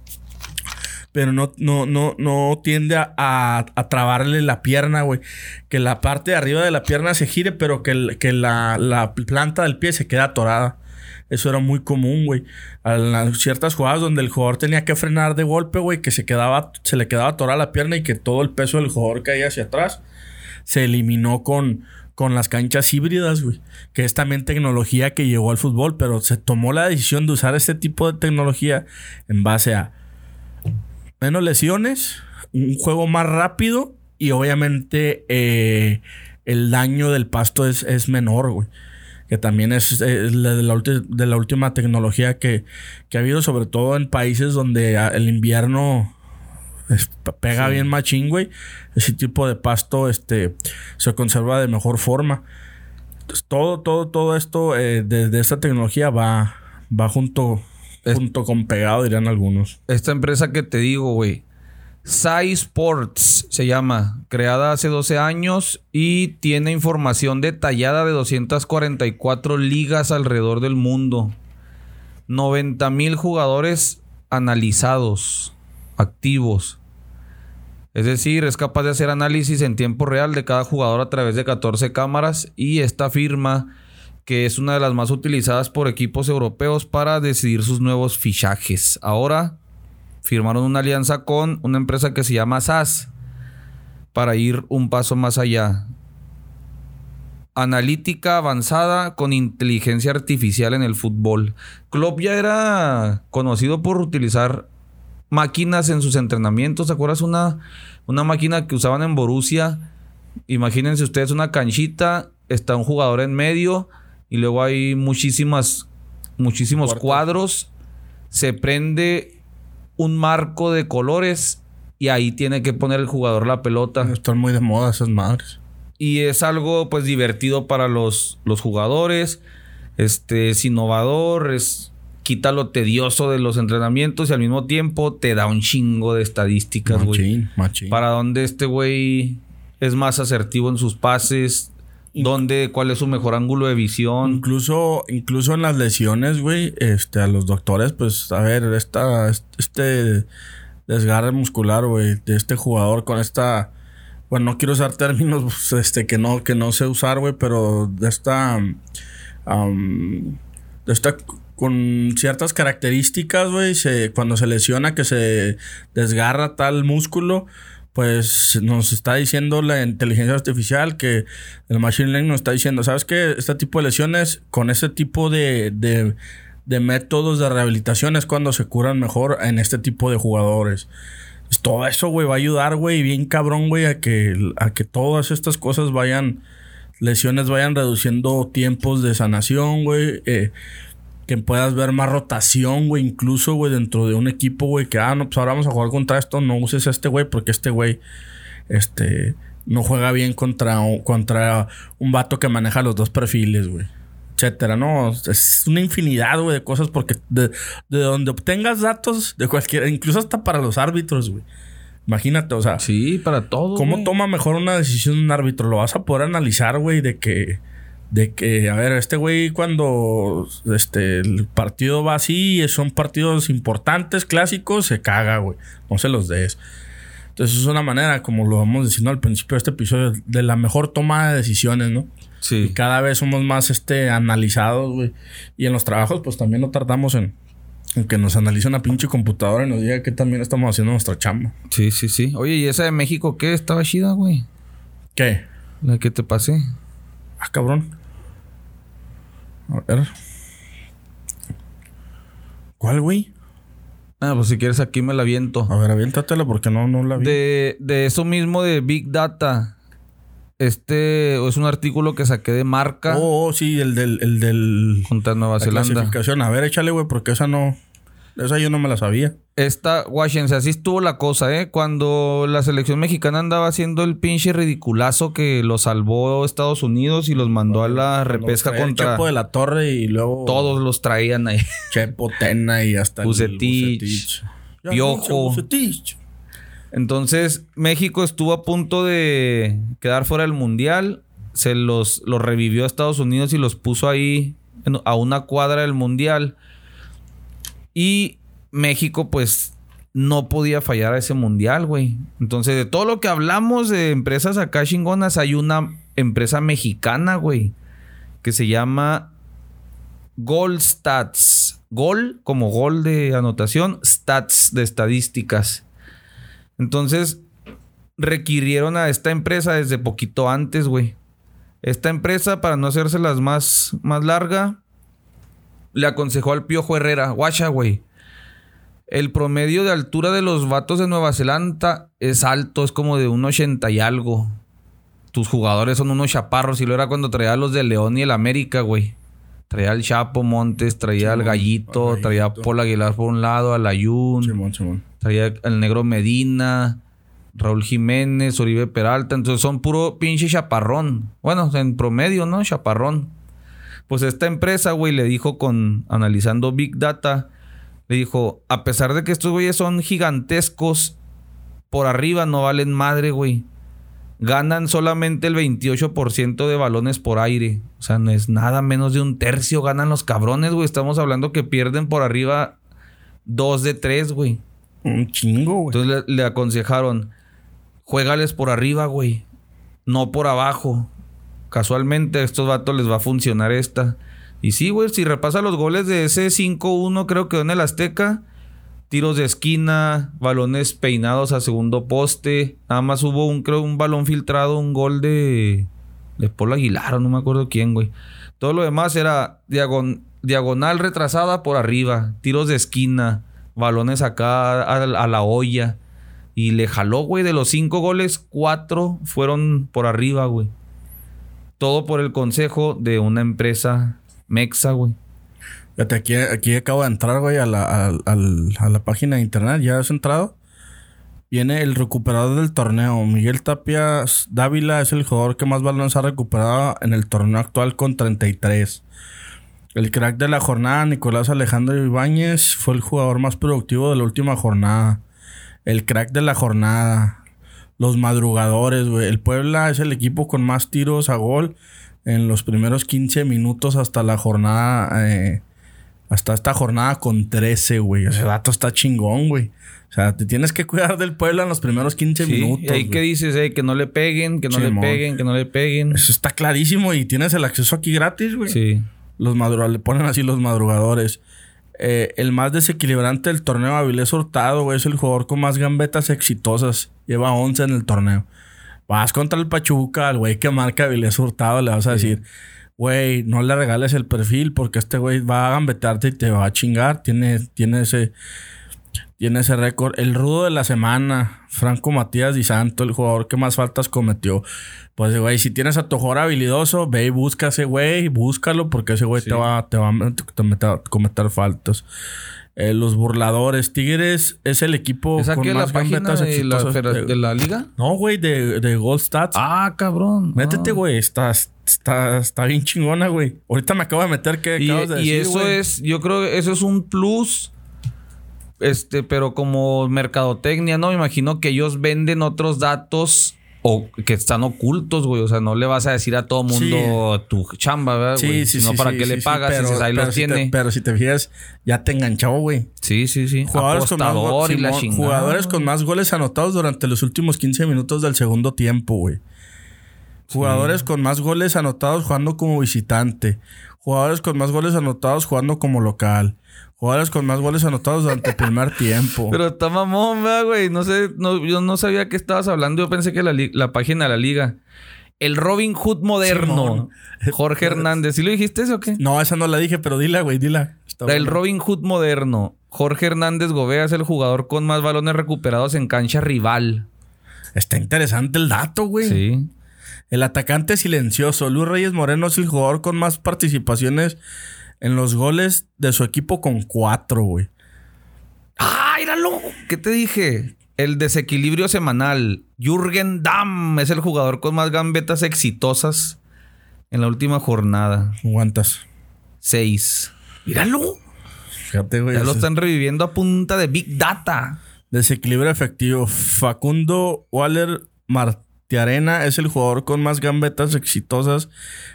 pero no, no, no, no tiende a, a, trabarle la pierna, güey. Que la parte de arriba de la pierna se gire, pero que, que la, la, planta del pie se queda atorada. Eso era muy común, güey. A ciertas jugadas donde el jugador tenía que frenar de golpe, güey, que se quedaba, se le quedaba atorada la pierna y que todo el peso del jugador caía hacia atrás. Se eliminó con, con las canchas híbridas, güey. Que es también tecnología que llegó al fútbol, pero se tomó la decisión de usar este tipo de tecnología en base a menos lesiones, un juego más rápido y obviamente eh, el daño del pasto es, menor, güey. Que también es, de, la última tecnología que, ha habido, sobre todo en países donde el invierno pega bien machín, güey. Ese tipo de pasto este, se conserva de mejor forma. Entonces, todo, todo, todo esto eh, de, esta tecnología va, va junto Junto con pegado, dirían algunos. Esta empresa que te digo, güey. Sai Sports se llama, creada hace 12 años y tiene información detallada de 244 ligas alrededor del mundo. 90 mil jugadores analizados, activos. Es decir, es capaz de hacer análisis en tiempo real de cada jugador a través de 14 cámaras y esta firma que es una de las más utilizadas por equipos europeos para decidir sus nuevos fichajes. Ahora firmaron una alianza con una empresa que se llama SAS para ir un paso más allá. analítica avanzada con inteligencia artificial en el fútbol. Klopp ya era conocido por utilizar máquinas en sus entrenamientos. ¿Te acuerdas una, una máquina que usaban en Borussia? Imagínense ustedes una canchita, está un jugador en medio y luego hay muchísimas, muchísimos cuadros. Se prende un marco de colores y ahí tiene que poner el jugador la pelota. Están muy de moda esas madres. Y es algo pues divertido para los, los jugadores. Este es innovador, es quita lo tedioso de los entrenamientos y al mismo tiempo te da un chingo de estadísticas, güey. Machín, machín. Para dónde este güey es más asertivo en sus pases, dónde, cuál es su mejor ángulo de visión. Incluso, incluso en las lesiones, güey, este, a los doctores, pues, a ver, esta, este desgarre muscular, güey, de este jugador con esta, bueno, no quiero usar términos, pues, este, que no, que no sé usar, güey, pero de esta, am, de esta, con ciertas características, güey, se, cuando se lesiona que se desgarra tal músculo, pues nos está diciendo la inteligencia artificial que el machine learning nos está diciendo, ¿sabes qué? Este tipo de lesiones con este tipo de, de, métodos de rehabilitación es cuando se curan mejor en este tipo de jugadores. Pues todo eso, güey, va a ayudar, güey, bien cabrón, güey, a que, a que todas estas cosas vayan, lesiones vayan reduciendo tiempos de sanación, güey. eh, que puedas ver más rotación, güey, incluso, güey, dentro de un equipo, güey, que, ah, no, pues ahora vamos a jugar contra esto, no uses a este güey, porque este güey, este, no juega bien contra, un- contra un vato que maneja los dos perfiles, güey, etcétera, ¿no? Es una infinidad, güey, de cosas, porque de, de donde obtengas datos, de cualquiera, incluso hasta para los árbitros, güey. Imagínate, o sea, Sí, para todo. ¿Cómo toma mejor una decisión un árbitro? Lo vas a poder analizar, güey, de que, de que, a ver, este güey cuando este, el partido va así, son partidos importantes, clásicos, se caga, güey. No se los des. Entonces es una manera, como lo vamos diciendo al principio de este episodio, de la mejor toma de decisiones, ¿no? Y Sí. cada vez somos más este, analizados, güey. Y en los trabajos, pues también no tardamos en, en que nos analice una pinche computadora y nos diga que también estamos haciendo nuestra chamba. Sí, sí, sí. Oye, ¿y esa de México qué? Estaba chida, güey. ¿Qué? La que te pasé. Ah, cabrón. A ver. ¿Cuál, güey? Ah, pues si quieres aquí me la viento. A ver, aviéntatela porque no, no la vi. De, de eso mismo de Big Data. Este es un artículo que saqué de marca Oh, oh, sí, el del... El del contra Nueva la Zelanda. clasificación. A ver, échale, güey, porque esa no... Esa yo no me la sabía. Esta, Washington, así estuvo la cosa, ¿eh? Cuando la selección mexicana andaba haciendo el pinche ridiculazo que lo salvó Estados Unidos y los mandó a la repesca Los traía el contra... Chepo de la Torre y luego... Todos los traían ahí. Chepo, Tena y hasta el Bucetich, Piojo. Bucetich. Entonces, México estuvo a punto de quedar fuera del mundial. Se los, los revivió Estados Unidos y los puso ahí a una cuadra del mundial. Y México, pues, no podía fallar a ese mundial, güey. Entonces, de todo lo que hablamos de empresas acá chingonas, hay una empresa mexicana, güey, que se llama Gold Stats. Gol como gol de anotación, stats de estadísticas. Entonces, requirieron a esta empresa desde poquito antes, güey. Esta empresa, para no hacérselas más, más larga, le aconsejó al Piojo Herrera, guacha, güey. El promedio de altura de los vatos de Nueva Zelanda es alto, es como de un 80 y algo. Tus jugadores son unos chaparros y lo era cuando traía a los de León y el América, güey. Traía al Chapo Montes, traía al Gallito, al traía a. Paul Aguilar por un lado, al Ayun. Traía al negro Medina, Raúl Jiménez, Oribe Peralta. Entonces son puro pinche chaparrón. Bueno, en promedio, ¿no? Chaparrón. Pues esta empresa, güey, le dijo con analizando Big Data, le dijo, a pesar de que estos güeyes son gigantescos, por arriba no valen madre, güey. Ganan solamente el 28% de balones por aire. O sea, no es nada menos de un tercio ganan los cabrones, güey. Estamos hablando que pierden por arriba dos de tres, güey. Un chingo, güey. Entonces le, le aconsejaron, juégales por arriba, güey. No por abajo. Casualmente a estos vatos les va a funcionar esta. Y sí, güey, si repasa los goles de ese 5-1 creo que en el Azteca. Tiros de esquina, balones peinados a segundo poste. Nada más hubo un, creo, un balón filtrado, un gol de... de Paul Aguilar no me acuerdo quién, güey. Todo lo demás era diagon- diagonal retrasada por arriba, tiros de esquina, balones acá a, a la olla. Y le jaló, güey, de los cinco goles, cuatro fueron por arriba, güey. Todo por el consejo de una empresa mexa, güey. Fíjate, aquí, aquí acabo de entrar, güey, a la, a, la página de internet. ¿Ya has entrado? Viene el recuperador del torneo. Miguel Tapia Dávila es el jugador que más balones ha recuperado en el torneo actual con 33. El crack de la jornada, Nicolás Alejandro Ibáñez, fue el jugador más productivo de la última jornada. El crack de la jornada. Los madrugadores, güey. El Puebla es el equipo con más tiros a gol en los primeros 15 minutos hasta la jornada. eh, hasta esta jornada con 13, güey. Ese dato está chingón, güey. O sea, te tienes que cuidar del Puebla en los primeros 15 Sí, minutos. y ahí que dices, eh, que no le peguen, que no le peguen, que no le peguen. Eso está clarísimo y tienes el acceso aquí gratis, güey. Sí. Los madrugadores, le ponen así los madrugadores. Eh, el más desequilibrante del torneo, Avilés Hurtado, güey, es el jugador con más gambetas exitosas. Lleva 11 en el torneo. Vas contra el Pachuca, al güey que marca Avilés Hurtado, le vas a decir, güey, no le regales el perfil porque este güey va a gambetarte y te va a chingar. Tiene, tiene ese. Tiene ese récord. El rudo de la semana, Franco Matías Di Santo, el jugador que más faltas cometió. Pues, güey, si tienes a tu jugador habilidoso, ve y busca a ese güey, búscalo, porque ese güey Sí. te va, te va a met- te meter- a cometer faltas. Eh, los burladores. Tigres es el equipo ¿Es con más gambetas de la, exitosas. de- de la liga? No, güey, de, de Gold Stats. Ah, cabrón. Métete, Ah. güey. Está, está, está bien chingona, güey. Ahorita me acabo de meter que Y, acabas de y decir, eso es, yo creo que eso es un plus. Este, pero como mercadotecnia, ¿no? Me imagino que ellos venden otros datos o que están ocultos, güey. O sea, no le vas a decir a todo mundo tu chamba, ¿verdad? Sí, güey? sí, Sino sí, para sí, qué sí, le sí, pagas pero- dices, ahí pero los si te- tiene. pero si te fijas, ya te enganchó, güey. sí, sí, sí. Jugadores con, más, go- Apostador y la Simón, chingada. jugadores con más goles anotados durante los últimos 15 minutos del segundo tiempo, güey. Jugadores con más goles anotados jugando como visitante. Jugadores con más goles anotados jugando como local. Jugadores con más goles anotados durante el primer tiempo. Pero está mamón, ¿verdad, güey. No sé, no, yo no sabía que estabas hablando. Yo pensé que la, página de la liga. El Robin Hood moderno. Simón. Jorge Hernández. ¿Sí lo dijiste eso o qué? No, esa no la dije, pero dila, güey, dila. Está El. Robin Hood moderno. Jorge Hernández Gobea es el jugador con más balones recuperados en cancha rival. Está interesante el dato, güey. Sí. El atacante silencioso. Luis Reyes Moreno es el jugador con más participaciones en los goles de su equipo con cuatro, güey. ¡Ah, míralo! ¿Qué te dije? El desequilibrio semanal. Jürgen Damm es el jugador con más gambetas exitosas en la última jornada. ¿Cuántas? Seis. Míralo. Fíjate, güey. Ya lo están reviviendo a punta de Big Data. Desequilibrio efectivo. Facundo Waller Martiarena es el jugador con más gambetas exitosas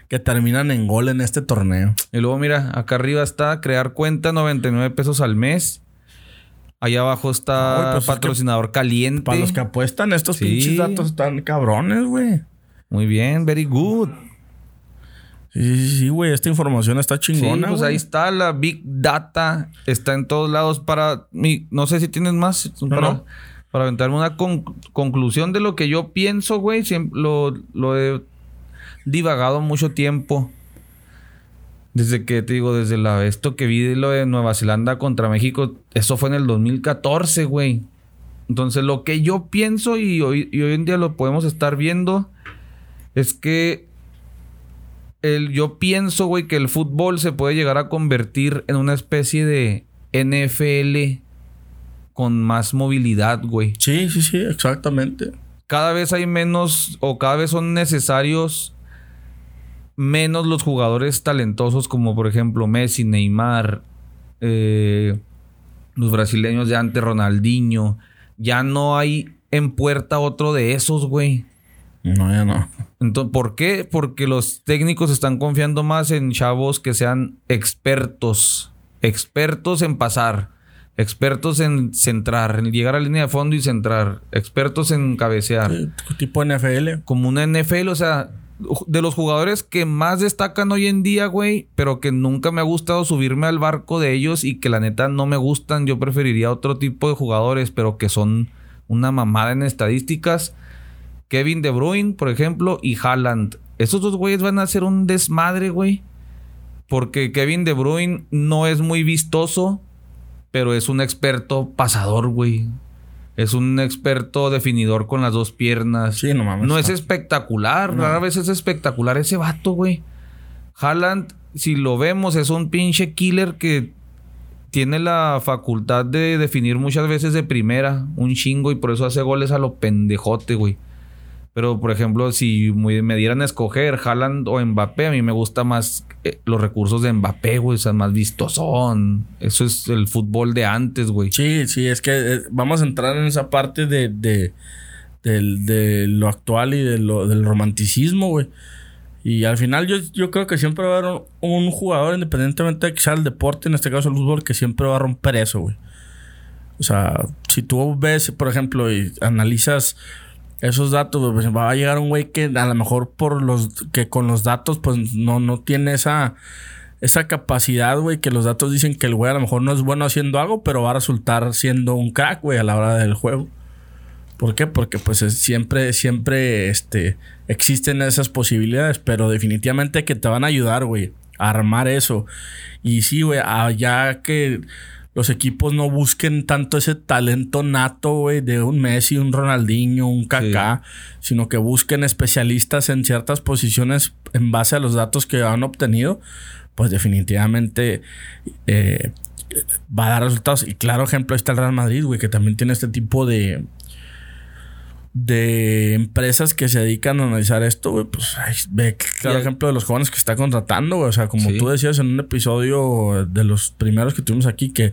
que terminan en gol en este torneo. Y luego, mira, acá arriba está crear cuenta, 99 pesos al mes. Allá abajo está Ay, pues es que patrocinador caliente. Para los que apuestan, estos Sí. pinches datos están cabrones, güey. Muy bien, very good. Sí, sí, sí, güey. Esta información está Sí, chingona, pues güey. ahí está la Big Data. Está en todos lados para... mi- no sé si tienes más. para, no. Para aventarme una con- conclusión de lo que yo pienso, güey. Lo, lo he divagado mucho tiempo. Desde que, te digo, desde la, esto que vi de lo de Nueva Zelanda contra México. Eso fue en el 2014, güey. Entonces, lo que yo pienso y hoy, y hoy en día lo podemos estar viendo es que el, yo pienso, güey, que el fútbol se puede llegar a convertir en una especie de NFL con más movilidad, güey. Sí, sí, sí, exactamente. Cada vez hay menos o cada vez son necesarios menos los jugadores talentosos como por ejemplo Messi, Neymar, eh, los brasileños de antes, Ronaldinho. Ya no hay en puerta otro de esos, güey. No, ya no. Entonces, ¿por qué? Porque los técnicos están confiando más en chavos que sean expertos. Expertos en pasar. Expertos en centrar, en llegar a la línea de fondo y centrar. Expertos en cabecear. Tipo NFL. Como una NFL, o sea, de los jugadores que más destacan hoy en día, güey, pero que nunca me ha gustado subirme al barco de ellos y que la neta no me gustan, yo preferiría otro tipo de jugadores, pero que son una mamada en estadísticas. Kevin De Bruyne, por ejemplo, y Haaland. Esos dos güeyes van a hacer un desmadre, güey. Porque Kevin De Bruyne no es muy vistoso, pero es un experto pasador, güey. Es un experto definidor con las dos piernas. Sí, no mames. No es espectacular, rara vez es espectacular ese vato, güey. Haaland, si lo vemos, es un pinche killer que tiene la facultad de definir muchas veces de primera, un chingo, y por eso hace goles a lo pendejote, güey. Pero, por ejemplo, si me dieran a escoger Haaland o Mbappé, a mí me gusta más eh, los recursos de Mbappé, güey. O sea, más vistosón. Eso es el fútbol de antes, güey. Sí, sí, es que eh, vamos a entrar en esa parte de, de, de lo actual y de lo, del romanticismo, güey. Y al final yo, yo creo que siempre va a haber un, jugador, independientemente de que sea el deporte, en este caso el fútbol, que siempre va a romper eso, güey. O sea, si tú ves, por ejemplo, y analizas esos datos, pues va a llegar un güey que a lo mejor por los que con los datos pues no, no tiene esa esa capacidad, güey, que los datos dicen que el güey a lo mejor no es bueno haciendo algo, pero va a resultar siendo un crack, güey, a la hora del juego. ¿Por qué? Porque pues siempre, siempre este, existen esas posibilidades, pero definitivamente que te van a ayudar, güey, a armar eso. Y sí, güey, ya que los equipos no busquen tanto ese talento nato, güey, de un Messi, un Ronaldinho, un Kaká, sino que busquen especialistas en ciertas posiciones en base a los datos que han obtenido, pues definitivamente eh, va a dar resultados. Y claro ejemplo está el Real Madrid, güey, que también tiene este tipo de, de empresas que se dedican a analizar esto, güey, pues ve claro ejemplo de los jóvenes que está contratando, güey. O sea, como tú decías en un episodio de los primeros que tuvimos aquí, que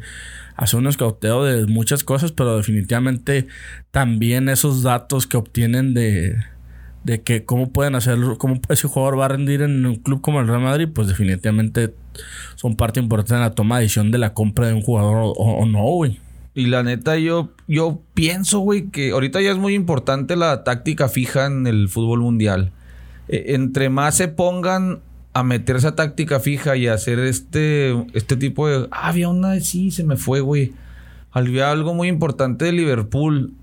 hace un escauteo de muchas cosas, pero definitivamente también esos datos que obtienen de, de que cómo pueden hacerlo, cómo ese jugador va a rendir en un club como el Real Madrid, pues definitivamente son parte importante en la toma de decisión de la compra de un jugador o, o no, güey. Y la neta, yo, yo pienso, güey, que ahorita ya es muy importante la táctica fija en el fútbol mundial. E, entre más se pongan a meter esa táctica fija y hacer este, este tipo de. Ah, había una, sí, se me fue, güey. Había algo muy importante de Liverpool.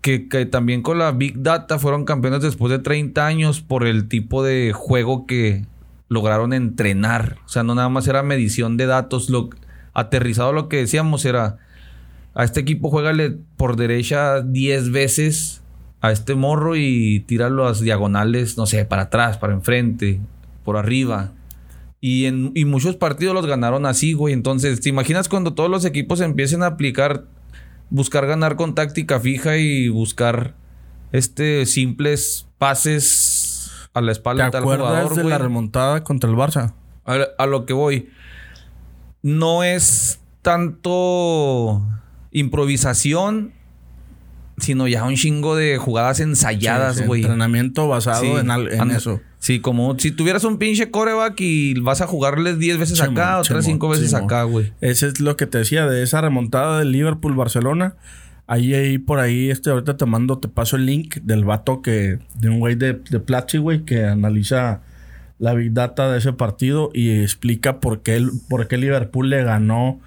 Que, que, también con la Big Data fueron campeones después de 30 años por el tipo de juego que lograron entrenar. O sea, no nada más era medición de datos. Lo, aterrizado lo que decíamos era a este equipo juégale por derecha 10 veces a este morro y tíralo a diagonales, no sé, para atrás, para enfrente, por arriba. Y en muchos partidos los ganaron así, güey. Entonces, ¿te imaginas cuando todos los equipos empiecen a aplicar, buscar ganar con táctica fija y buscar este simples pases a la espalda de tal jugador, de la remontada contra el Barça? A, a lo que voy. No es tanto improvisación, sino ya un chingo de jugadas ensayadas, güey. entrenamiento basado en, eso. Sí, como si tuvieras un pinche coreback y vas a jugarles 10 veces acá, otras 5 veces acá, güey. Ese es lo que te decía de esa remontada del Liverpool-Barcelona. Ahí, ahí, por ahí, este, ahorita te mando, te paso el link del vato que, de un güey de, de Platzi, güey, que analiza la big data de ese partido y explica por qué, por qué Liverpool le ganó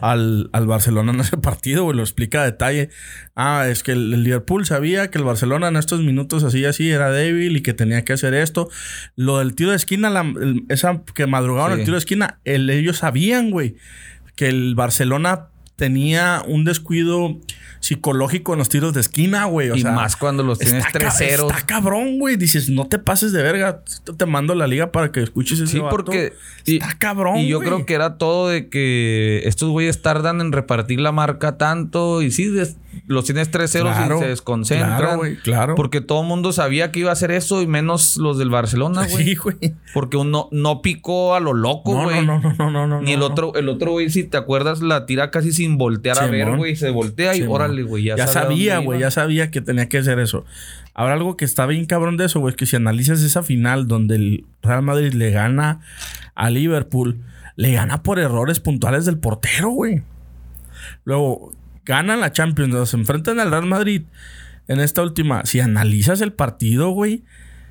al, Barcelona en ese partido, güey. Lo explica a detalle. Ah, es que el, Liverpool sabía que el Barcelona en estos minutos así, así era débil y que tenía que hacer esto. Lo del tiro de esquina, la, esa que madrugaron el tiro de esquina, ellos sabían, güey, que el Barcelona tenía un descuido psicológico en los tiros de esquina, güey. y más cuando los tienes 3-0. Está cabrón, güey. Dices, no te pases de verga. Te mando la liga para que escuches ese Sí, porque... está cabrón, Y yo creo que era todo de que estos güeyes tardan en repartir la marca tanto. Y sí, los tienes 3-0 y se desconcentran. Claro, güey. Claro. Porque todo el mundo sabía que iba a hacer eso y menos los del Barcelona, güey. Sí, güey. Porque uno no picó a lo loco, güey. No, no, no, no, no, Ni el otro, el otro, güey, si te acuerdas, la tira casi sin voltear a ver, güey. Se voltea y órale, güey. Ya, sabía, güey. Ya sabía que tenía que hacer eso. Ahora algo que está bien cabrón de eso, güey, es que si analizas esa final donde el Real Madrid le gana a Liverpool, le gana por errores puntuales del portero, güey. Luego, ganan la Champions, se enfrentan al Real Madrid en esta última. Si analizas el partido, güey,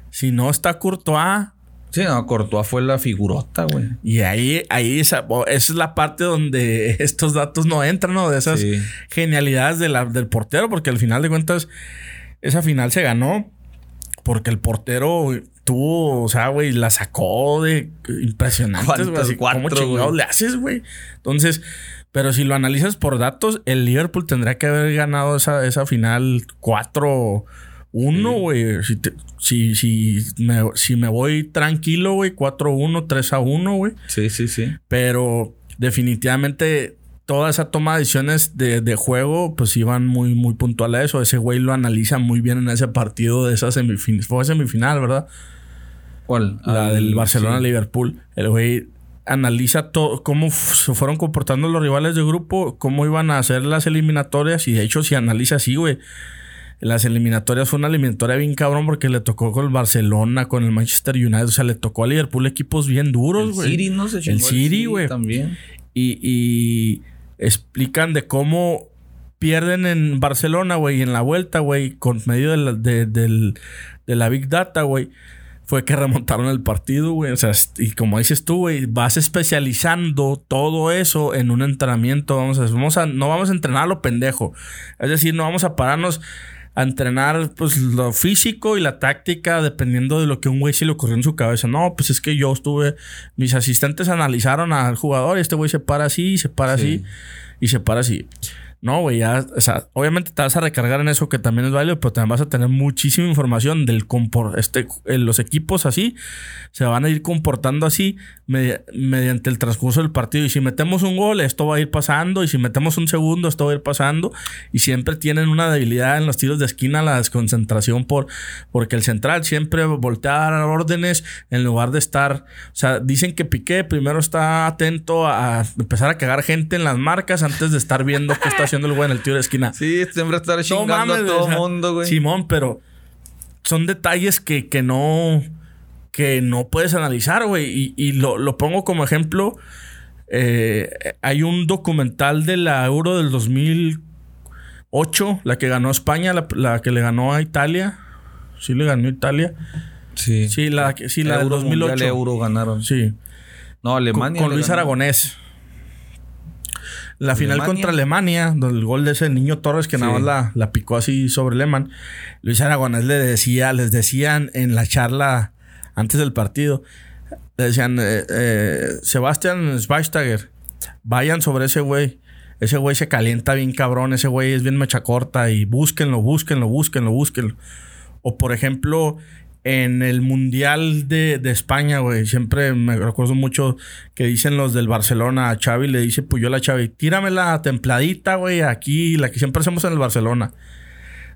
si no está Courtois. Sí, no, Courtois fue la figurota, güey. Y ahí, ahí esa, es la parte donde estos datos no entran, ¿no? De esas genialidades del portero, porque al final de cuentas, esa final se ganó porque el portero tuvo, o sea, güey, la sacó de. Así, ¿Cómo chingados le haces, güey? Entonces, pero si lo analizas por datos, el Liverpool tendría que haber ganado esa, esa final 4-1, güey. Si, te- si, si, me, si me voy tranquilo, güey, 4-1, 3-1, güey. Sí, sí, sí. Pero definitivamente toda esa toma de decisiones de, de juego, pues iban muy, muy puntual a eso. Ese güey lo analiza muy bien en ese partido de esa semifinal. Fue semifinal, ¿verdad? ¿Cuál? La Al- del Barcelona-Liverpool. sí. El güey analiza todo, cómo se fueron comportando los rivales de grupo, cómo iban a hacer las eliminatorias. Y de hecho, si analiza así, güey. Las eliminatorias fue una eliminatoria bien cabrón porque le tocó con el Barcelona, con el Manchester United. O sea, le tocó a Liverpool equipos bien duros, El güey. City, ¿no? Se El City, güey. También. y, y explican de cómo pierden en Barcelona, güey, y en la vuelta, güey, con medio de la, de, del- de la Big Data, güey. Fue que remontaron el partido, güey. O sea, y como dices tú, güey, vas especializando todo eso en un entrenamiento. Vamos a, vamos a, no vamos a entrenar a lo pendejo. Es decir, no vamos a pararnos a entrenar pues lo físico y la táctica dependiendo de lo que un güey se le ocurrió en su cabeza. No, pues es que yo estuve, mis asistentes analizaron al jugador y este güey se para así, se para Sí. así y se para así. No, güey, ya, o sea, obviamente te vas a recargar en eso que también es válido, pero también vas a tener muchísima información del compor este, eh, los equipos así se van a ir comportando así medi- mediante el transcurso del partido. Y si metemos un gol, esto va a ir pasando. Y si metemos un segundo, esto va a ir pasando. Y siempre tienen una debilidad en los tiros de esquina, la desconcentración por porque el central siempre voltea a dar órdenes en lugar de estar. O sea, dicen que Piqué primero está atento a empezar a cagar gente en las marcas antes de estar viendo qué está haciendo el güey en el tiro de esquina. Sí, siempre estar No chingando mames, a todo o sea, mundo, güey. Simón, pero son detalles que, que no que no puedes analizar, güey. Y, y lo, lo pongo como ejemplo. eh, hay un documental de la Euro del 2008, la que ganó España, la, la que le ganó a Italia. Sí, le ganó a Italia. Sí. Sí, la, sí, la del Euro, 2008. Mundial, Euro ganaron. Sí. No, Alemania. con Luis ganó. Aragonés. La final Alemania. contra Alemania, donde el gol de ese niño Torres que nada más la, la picó así sobre Lehmann. Luis Aragonés le decía, les decían en la charla antes del partido, le decían, eh, eh, Sebastián Schweinsteiger, vayan sobre ese güey. Ese güey se calienta bien cabrón, ese güey es bien mecha corta y búsquenlo, búsquenlo, búsquenlo, búsquenlo. O por ejemplo, en el Mundial de, de España, güey, siempre me recuerdo mucho que dicen los del Barcelona a Xavi, le dice Puyol a Xavi, tírame la templadita, güey, aquí, la que siempre hacemos en el Barcelona.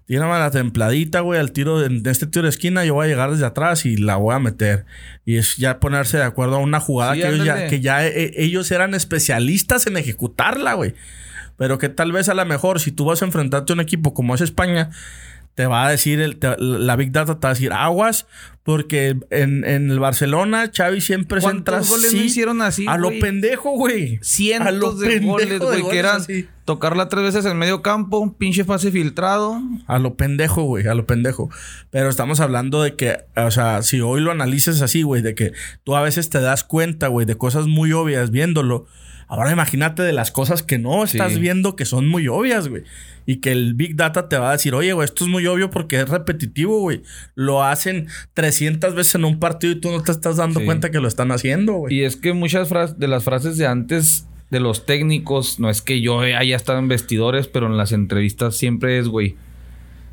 Tírame la templadita, güey, al tiro de, este tiro de esquina, yo voy a llegar desde atrás y la voy a meter. Y es ya ponerse de acuerdo a una jugada Sí, que, ellos ya, que ya eh, ellos eran especialistas en ejecutarla, güey. Pero que tal vez a lo mejor si tú vas a enfrentarte a un equipo como es España, te va a decir, el, te- la Big Data te va a decir aguas, porque en, en el Barcelona Xavi siempre se entra ¿Cuántos goles no hicieron así, a lo pendejo, güey. A lo Cientos de pendejo goles, güey, que eran así. tocarla tres veces en medio campo, un pinche pase filtrado. A lo pendejo, güey, a lo pendejo. Pero estamos hablando de que, o sea, si hoy lo analices así, güey, de que tú a veces te das cuenta, güey, de cosas muy obvias viéndolo. Ahora imagínate de las cosas que no estás Sí. viendo que son muy obvias, güey. Y que el Big Data te va a decir, oye, güey, esto es muy obvio porque es repetitivo, güey. Lo hacen 300 veces en un partido y tú no te estás dando Sí. cuenta que lo están haciendo, güey. Y es que muchas de las frases de antes de los técnicos, no es que yo haya estado en vestidores, pero en las entrevistas siempre es, güey.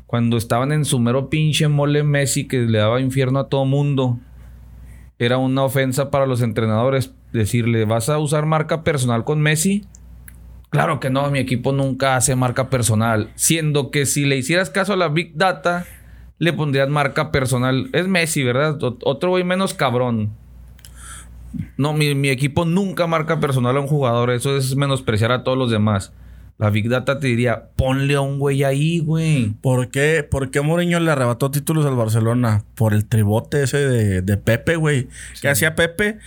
Cuando estaban en su mero pinche mole Messi que le daba infierno a todo mundo, era una ofensa para los entrenadores decirle, ¿vas a usar marca personal con Messi? Claro que no, mi equipo nunca hace marca personal. Siendo que si le hicieras caso a la Big Data, le pondrías marca personal. Es Messi, ¿verdad? Ot- Otro güey menos cabrón. No, mi, mi equipo nunca marca personal a un jugador. Eso es menospreciar a todos los demás. La Big Data te diría, ponle a un güey ahí, güey. ¿Por qué, ¿Por qué Mourinho le arrebató títulos al Barcelona? Por el tribote ese de, de Pepe, güey. ¿Qué hacía Pepe?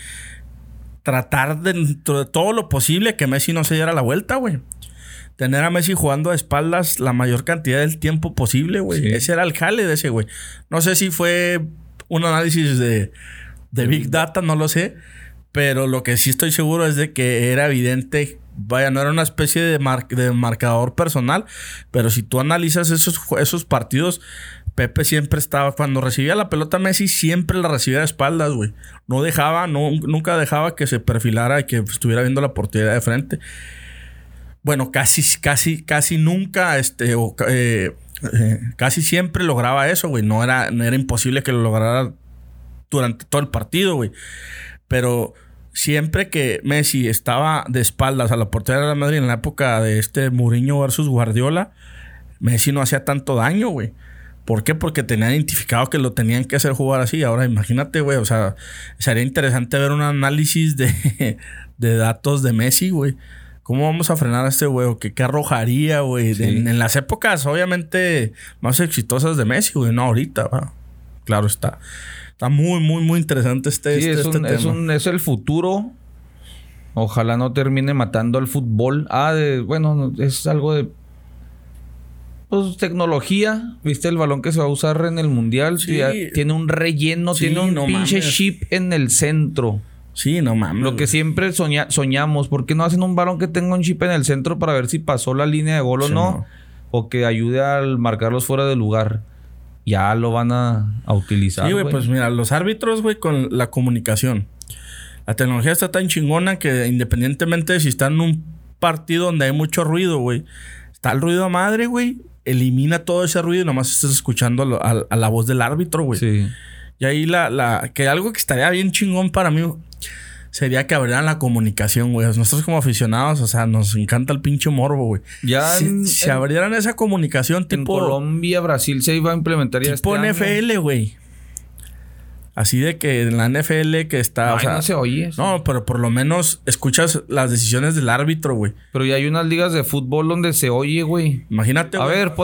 Tratar dentro de todo lo posible que Messi no se diera la vuelta, güey. Tener a Messi jugando a espaldas la mayor cantidad del tiempo posible, güey. Sí. Ese era el jale de ese, güey. No sé si fue un análisis de, de Big Data, no lo sé. Pero lo que sí estoy seguro es de que era evidente, vaya, no era una especie de, mar- de marcador personal, pero si tú analizas esos, esos partidos, Pepe siempre estaba, cuando recibía la pelota Messi, siempre la recibía de espaldas, güey. No dejaba, no, nunca dejaba que se perfilara y que estuviera viendo la portería de frente. Bueno, casi, casi, casi nunca, este, eh, eh, casi siempre lograba eso, güey. No era, no era imposible que lo lograra durante todo el partido, güey. Pero siempre que Messi estaba de espaldas a la portería de la Madrid en la época de este Mourinho versus Guardiola, Messi no hacía tanto daño, güey. ¿Por qué? Porque tenía identificado que lo tenían que hacer jugar así. Ahora imagínate, güey, o sea, sería interesante ver un análisis de, de datos de Messi, güey. ¿Cómo vamos a frenar a este güey? ¿Qué, qué arrojaría, güey? En, las épocas, obviamente, más exitosas de Messi, güey. No ahorita, ¿va? Claro está. Está muy, muy, muy interesante este, sí, este, es, este un, es, un, es el futuro. Ojalá no termine matando al fútbol. Ah, de, bueno, es algo de pues tecnología, viste el balón que se va a usar en el mundial, sí. tiene un relleno, tiene un pinche chip en el centro. Sí, no mames. Lo que siempre soñamos, ¿por qué no hacen un balón que tenga un chip en el centro para ver si pasó la línea de gol o no? O que ayude al marcarlos fuera de lugar. Ya lo van a, a utilizar. Sí, güey, pues mira, los árbitros, güey, con la comunicación. La tecnología está tan chingona que independientemente de si está en un partido donde hay mucho ruido, güey. Está el ruido a madre, güey elimina todo ese ruido y nomás estás escuchando a, la voz del árbitro, güey. Sí. Y ahí la, la, que algo que estaría bien chingón para mí sería que abrieran la comunicación, güey. Nosotros como aficionados, o sea, nos encanta el pinche morbo, güey. Ya si, abrieran esa comunicación tipo... En Colombia, Brasil se iba a implementar ya Tipo este NFL, güey. Así de que en la NFL que está. no se oye. No, pero por lo menos escuchas las decisiones del árbitro, güey. Pero ya hay unas ligas de fútbol donde se oye, güey. Imagínate, A ver,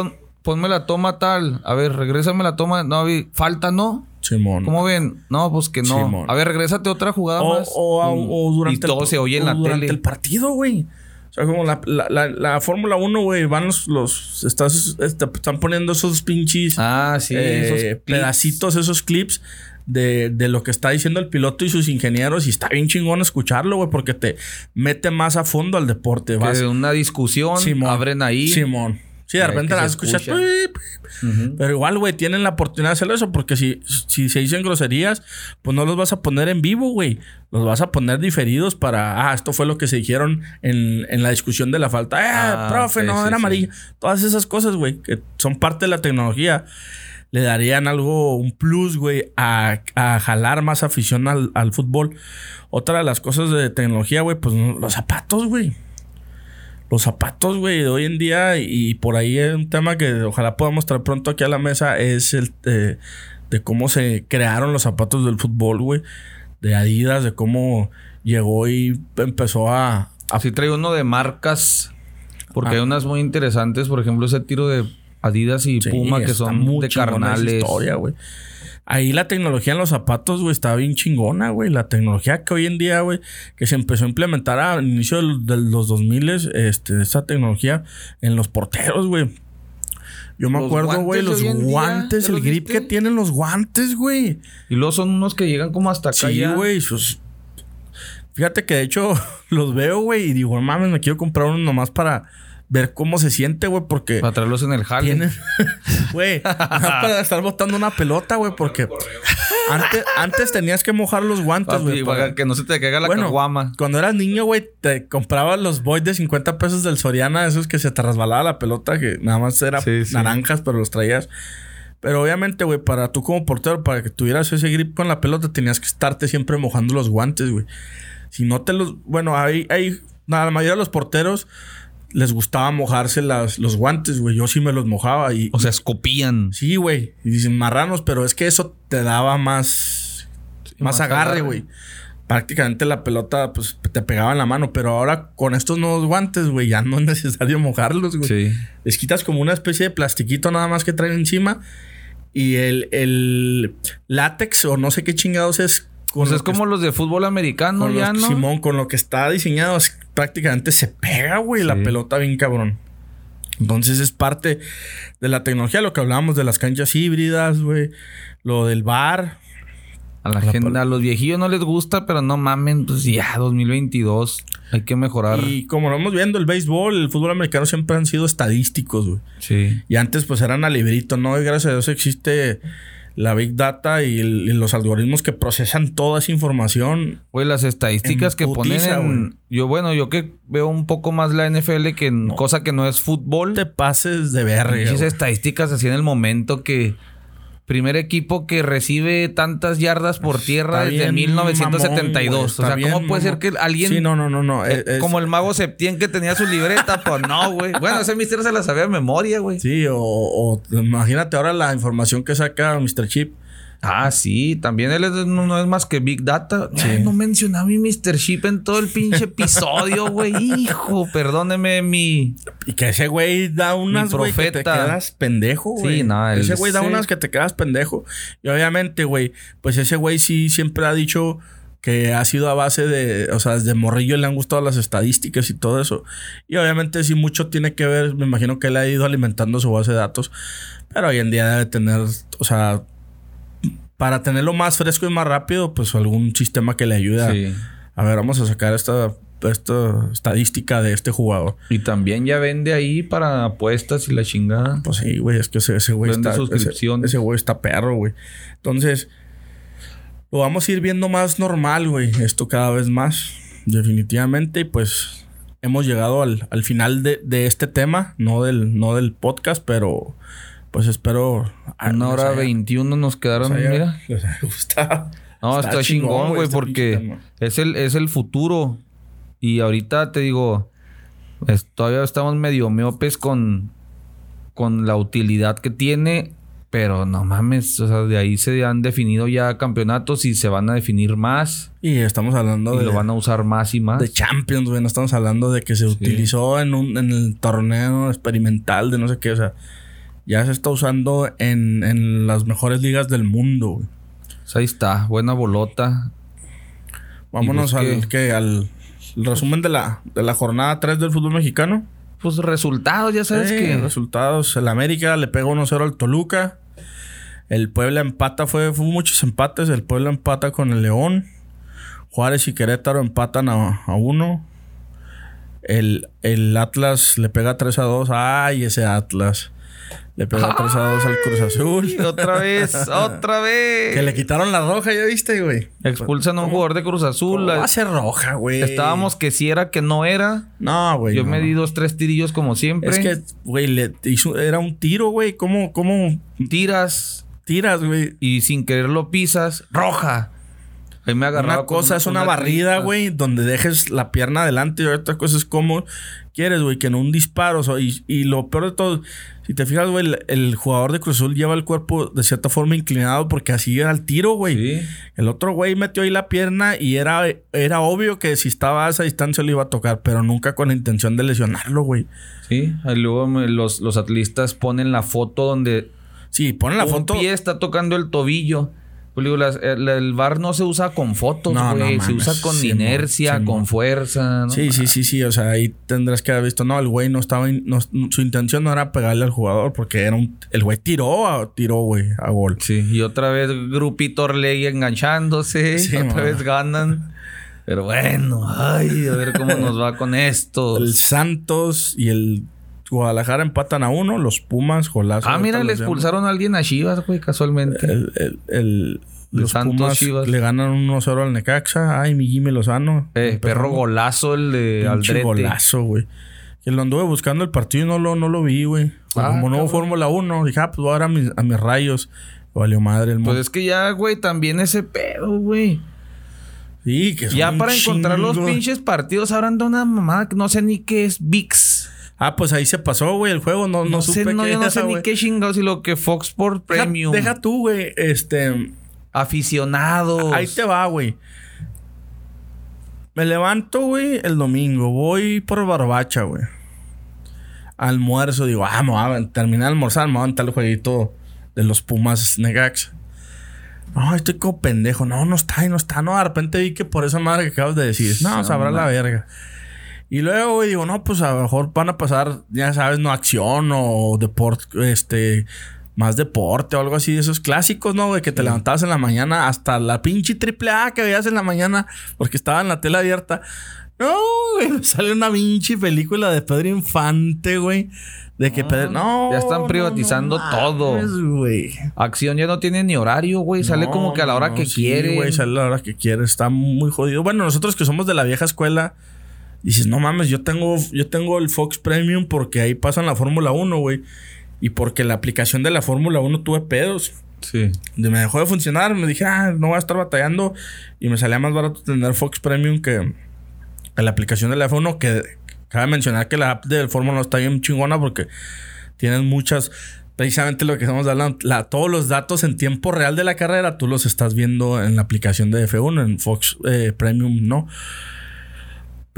ponme la toma tal. A ver, regrésame la toma. No, falta, ¿no? Simón. ¿Cómo ven? No, pues que no. A ver, regrésate otra jugada más. O, durante y todo se oye en la durante el partido, güey. O sea, como la, la, la, Fórmula 1, güey, van los, los estás, están poniendo esos pinches ah, sí, eh, esos pedacitos, esos clips de, de, lo que está diciendo el piloto y sus ingenieros. Y está bien chingón escucharlo, güey, porque te mete más a fondo al deporte. Vas. una discusión, abren ahí. Simón. Sí, de repente las escuchas. Pero igual, güey, tienen la oportunidad de hacer eso. Porque si, si se dicen groserías, pues no los vas a poner en vivo, güey. Los vas a poner diferidos para. Ah, esto fue lo que se dijeron en, en la discusión de la falta. Eh, ah, profe, no, era amarillo. Todas esas cosas, güey, que son parte de la tecnología le darían algo, un plus, güey, a, a, jalar más afición al, al, fútbol. Otra de las cosas de tecnología, güey, pues los zapatos, güey. Los zapatos, güey, de hoy en día, y por ahí es un tema que ojalá podamos traer pronto aquí a la mesa, es el de, de cómo se crearon los zapatos del fútbol, güey. De Adidas, de cómo llegó y empezó a... Así traigo uno de marcas, porque hay unas muy interesantes, por ejemplo, ese tiro de Adidas y Puma, que son de carnales. Historia, güey. Ahí la tecnología en los zapatos, güey, estaba bien chingona, güey. La tecnología que hoy en día, güey, que se empezó a implementar al inicio de los 2000, este, esa tecnología en los porteros, güey. Yo me acuerdo, güey, los guantes, el grip que tienen los guantes, güey. Y luego son unos que llegan como hasta acá. Sí, güey. Fíjate que de hecho los veo, güey, y digo, mames, me quiero comprar uno nomás para ver cómo se siente, güey, porque. Para traerlos en el jale. Güey, para estar botando una pelota, güey, porque antes, antes tenías que mojar los guantes, güey. Para que no se te caiga la bueno, caguama. Cuando eras niño, güey, te comprabas los boys de 50 pesos del Soriana, esos que se te resbalaba la pelota, que nada más eran naranjas, pero los traías. Pero obviamente, güey, para tú como portero, para que tuvieras ese grip con la pelota, tenías que estarte siempre mojando los guantes, güey. Si no te los. Bueno, hay. hay la mayoría de los porteros les gustaba mojarse las, los guantes, güey. Yo sí me los mojaba y... O sea, escopían. Sí, güey. Y dicen marranos, pero es que eso te daba más... más, agarre, güey. Prácticamente la pelota, pues, te pegaba en la mano. Pero ahora con estos nuevos guantes, güey, ya no es necesario mojarlos, güey. Sí. Les quitas como una especie de plastiquito nada más que traen encima. Y el, el látex o no sé qué chingados es pues es como los de fútbol americano, ya, ¿no? Simón, con lo que está diseñado, prácticamente se pega, güey, la pelota bien cabrón. Entonces es parte de la tecnología, lo que hablábamos de las canchas híbridas, güey. Lo del bar. A la, gente, a los viejillos no les gusta, pero no mamen, pues ya, 2022. Hay que mejorar. Y como lo hemos viendo, el béisbol, el fútbol americano siempre han sido estadísticos, güey. Sí. Y antes, pues eran a librito, ¿no? Y gracias a Dios existe la Big Data y, el- y los algoritmos que procesan toda esa información. Güey, las estadísticas que putiza, ponen en... Yo, bueno, yo que veo un poco más la NFL que en cosa que no es fútbol. Te pases de verga. Esas estadísticas así en el momento que... Primer equipo que recibe tantas yardas por tierra Está desde bien 1972. mamón, o sea, ¿cómo bien puede ser que alguien... Sí, no, no, no, no. eh, es- como el mago Septién que tenía su libreta, pues no, güey. Bueno, ese misterio se la sabía de memoria, güey. Sí, o, o imagínate ahora la información que saca Mr. Chip. Ah, sí, también él es- no, no es más que Big Data. Ay, no mencionaba mi Mr. Chip en todo el pinche episodio, güey. Hijo, perdóneme mi. Y que ese güey da unas, güey, que te quedas pendejo, güey. Sí, no, Ese güey da sí. unas que te quedas pendejo. Y obviamente, güey, pues ese güey sí siempre ha dicho que ha sido a base de, o sea, desde morrillo le han gustado las estadísticas y todo eso. Y obviamente sí mucho tiene que ver, me imagino que él ha ido alimentando su base de datos. Pero hoy en día debe tener, o sea, para tenerlo más fresco y más rápido, pues algún sistema que le ayude a, Sí. a ver, vamos a sacar esta, esta estadística de este jugador. Y también ya vende ahí para apuestas y la chingada. Pues sí, güey, es que ese, ese güey Vende está. Ese, suscripciones. ese güey está perro, güey. Entonces, lo vamos a ir viendo más normal, güey. Esto cada vez más, definitivamente. Y pues hemos llegado al, al final de, de este tema, no del, no del podcast, pero pues espero. Una hora veintiuno nos quedaron, haya- mira. les haya gustado. No, está, chingón, güey, porque es el, es el futuro. Y ahorita te digo, es- todavía estamos medio miopes con, con la utilidad que tiene, pero no mames, o sea, de ahí se han definido ya campeonatos y se van a definir más Y estamos hablando y de. lo van a usar más y más. de Champions, güey. No estamos hablando de que se utilizó en, un, en el torneo experimental de no sé qué. O sea, ya se está usando en, en las mejores ligas del mundo, güey. Sea, ahí está, buena bolota. Vámonos ¿Y pues al, qué? que al resumen de la, de la jornada 3 del fútbol mexicano. Pues resultados, ya sabes Eh, que... Resultados. El América le pega 1-0 al Toluca. El Puebla empata. Fue, fue muchos empates. El Puebla empata con el León. Juárez y Querétaro empatan a, a 1. El, el Atlas le pega 3 a 2. Ay, ese Atlas. Le pega 3 a 2 al Cruz Azul. Otra vez, otra vez. Que le quitaron la roja, ¿ya viste, güey? Expulsan a un jugador de Cruz Azul. ¿Cómo la- va a ser roja, güey? Estábamos que si era, que no era. No, güey. Yo no. me di dos, tres tirillos como siempre. Es que, güey, le hizo- era un tiro, güey. ¿Cómo, ¿Cómo tiras tiras, güey? y sin querer lo pisas. Roja. Ahí me Una cosa es una barrida, güey, donde dejes la pierna adelante y otra cosa es como quieres, güey, que en un disparo. o sea, y, y lo peor de todo, si te fijas, güey, el, el jugador de Cruz Azul lleva el cuerpo de cierta forma inclinado porque así era el tiro, güey. Sí. El otro güey metió ahí la pierna y era, era obvio que si estaba a esa distancia lo iba a tocar, pero nunca con la intención de lesionarlo, güey. Sí. Ahí luego los, los atlistas ponen la foto donde Sí, ponen la un foto. pie está tocando el tobillo. Las- el, el bar no se usa con fotos, No, no güey. se usa con Sí, inercia, sí, con fuerza. ¿no? Sí, sí, sí, sí. O sea, ahí tendrás que haber visto. No, el güey no estaba. in- su intención no era pegarle al jugador porque era un. El güey tiró, a- tiró, güey, a gol. Sí, y otra vez Grupito Orlegui enganchándose. Sí, otra man. vez ganan. Pero bueno, ay, a ver cómo nos va con esto. El Santos y el Guadalajara empatan a uno. Los Pumas, golazo. Ah, mira, le expulsaron a alguien a Chivas, güey, casualmente. El, el, el- los Santos, Pumas Chivas. le ganan 1-0 al Necaxa. Ay, mi Jimmy Lozano. Eh, perro golazo el de Aldrete. golazo, güey. Que lo anduve buscando el partido y no lo, no lo vi, güey. Ah, Como no. Fórmula 1, dije, ah, pues voy a a mis, a mis rayos. Valió madre el Pues mundo. es que ya, güey, también ese pedo, güey. Sí, que son Ya para encontrar los pinches partidos ahora anda una mamada que no sé ni qué es VIX. Ah, pues ahí se pasó, güey, el juego. No, no, No, supe sé, no, qué yo no era, sé ni qué chingados y lo que Fox Sport Deja- Premium. Deja, tú, güey. Este. Aficionados. Ahí te va, güey. Me levanto, güey, el domingo. Voy por barbacha, güey. Almuerzo, digo, ah, me voy a terminar de almorzar, me voy a aventar el jueguito de los Pumas Negax. No, estoy como pendejo. No, no está, no está. No, de repente vi que por esa madre que acabas de decir. No, sabrá la verga. Y luego, güey, digo, no, pues a lo mejor van a pasar, ya sabes, no acción o deporte, este, más deporte o algo así, de esos clásicos, ¿no? Güey, que te levantabas en la mañana hasta la pinche triple A que veías en la mañana porque estaba en la tela abierta. No, güey, sale una pinche película de Pedro Infante, güey. De que Pedro. No. Ya están privatizando todo. Acción ya no tiene ni horario, güey. Sale No, como que a la hora no, que sí, quiere. güey, sale a la hora que quiere. Está muy jodido. Bueno, nosotros que somos de la vieja escuela, dices, no mames, yo tengo, yo tengo el Fox Premium porque ahí pasan la Fórmula 1, güey. Y porque la aplicación de la Fórmula 1 tuve pedos. Sí. Me dejó de funcionar. Me dije, ah, no voy a estar batallando. Y me salía más barato tener Fox Premium que, que la aplicación de la F1. Que cabe mencionar que la app de Fórmula 1 está bien chingona porque tienes muchas. Precisamente lo que estamos hablando, la- todos los datos en tiempo real de la carrera, tú los estás viendo en la aplicación de F1, en Fox eh, Premium, no.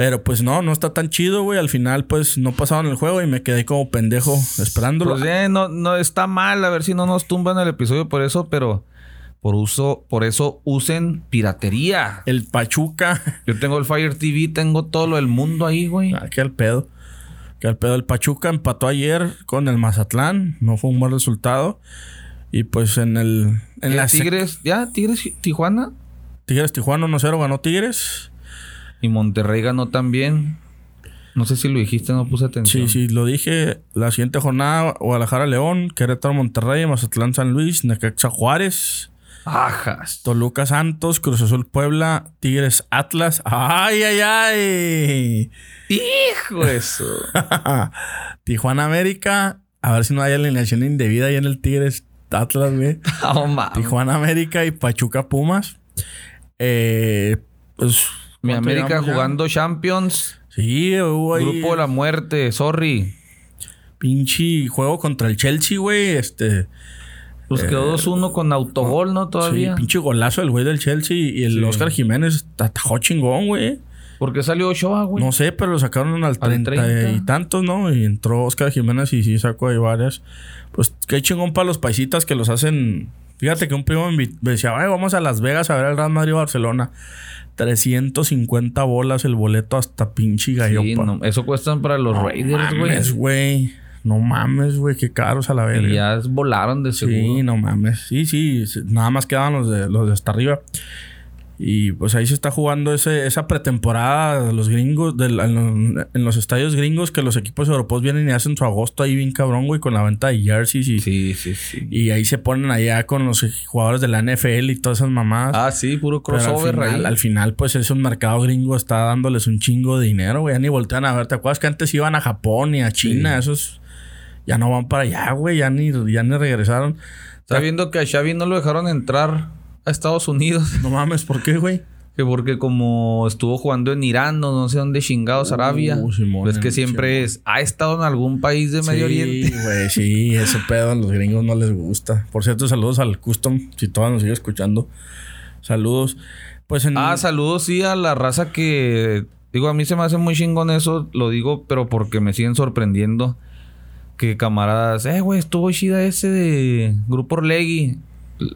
Pero pues no, no está tan chido, güey. Al final, pues no pasaron el juego y me quedé como pendejo esperándolo. Pues eh, no, no está mal, a ver si no nos tumban el episodio por eso, pero por uso, por eso usen piratería. el Pachuca. Yo tengo el Fire TV, tengo todo lo del mundo ahí, güey. Ah, qué al pedo. Qué al pedo. El Pachuca empató ayer con el Mazatlán. No fue un buen resultado. Y pues en el. En la sec- Tigres, ya, Tigres, Tijuana. Tigres Tijuana 1-0 ganó Tigres. Y Monterrey ganó también. No sé si lo dijiste, no puse atención. Sí, sí, lo dije. La siguiente jornada: Guadalajara León, Querétaro Monterrey, Mazatlán San Luis, Necaxa Juárez, Ajas. Toluca Santos, Cruz Azul Puebla, Tigres Atlas. ¡Ay, ay, ay! Hijo eso. Tijuana América. A ver si no hay alineación indebida ahí en el Tigres Atlas, güey. Tijuana América y Pachuca Pumas. Eh, pues. Mi ¿cuánto América ya? jugando Champions. Sí, hubo ahí. Grupo de la muerte, sorry. Pinche juego contra el Chelsea, güey. Este. Pues quedó 2-1 con autogol, ¿no? Todavía. Sí, pinche golazo del güey del Chelsea. Y el Sí. Oscar Jiménez atajó chingón, güey. ¿Por qué salió Ochoa, güey? No sé, pero lo sacaron al 30, 30. y tantos, ¿no? Y entró Oscar Jiménez y sí sacó ahí varias. Pues qué chingón para los paisitas que los hacen. Fíjate que un primo me decía, Ay, vamos a Las Vegas a ver el Real Madrid Barcelona. 350 bolas el boleto hasta pinche gallopa. Sí, no, eso cuestan para los No Raiders, mames, güey. No mames, güey. Qué caros a la verga. Y ya volaron de seguro. Sí, no mames. Sí, sí. sí, Nada más quedaban los de, los de hasta arriba. Y pues ahí se está jugando ese, esa pretemporada de los gringos, del- en, los, en los estadios gringos, que los equipos europeos vienen y hacen su agosto ahí bien cabrón, güey, con la venta de jerseys y, Sí, sí, sí. y ahí se ponen allá con los jugadores de la NFL y todas esas mamadas. Ah, sí, puro Pero al crossover final, al final, pues es un mercado gringo, está dándoles un chingo de dinero, güey. Ya ni voltean a ver. ¿Te acuerdas que antes iban a Japón y a China? Esos ya no van para allá, güey. Ya ni, ya ni regresaron. Está viendo que a Xavi no lo dejaron entrar a Estados Unidos. No mames, ¿por qué, güey? Que porque como estuvo jugando en Irán o no sé dónde chingados, Arabia. Uh, Simón, es que siempre Simón. es... Ha estado en algún país de Medio Oriente. Sí, güey, sí, ese pedo a los gringos no les gusta. Por cierto, saludos al Custom, si todavía nos sigue escuchando. Saludos. Pues en. Ah, saludos sí a la raza que... Digo, a mí se me hace muy chingón eso. Lo digo, pero porque me siguen sorprendiendo. Que camaradas... Eh, güey, estuvo chida ese de Grupo Orlegui.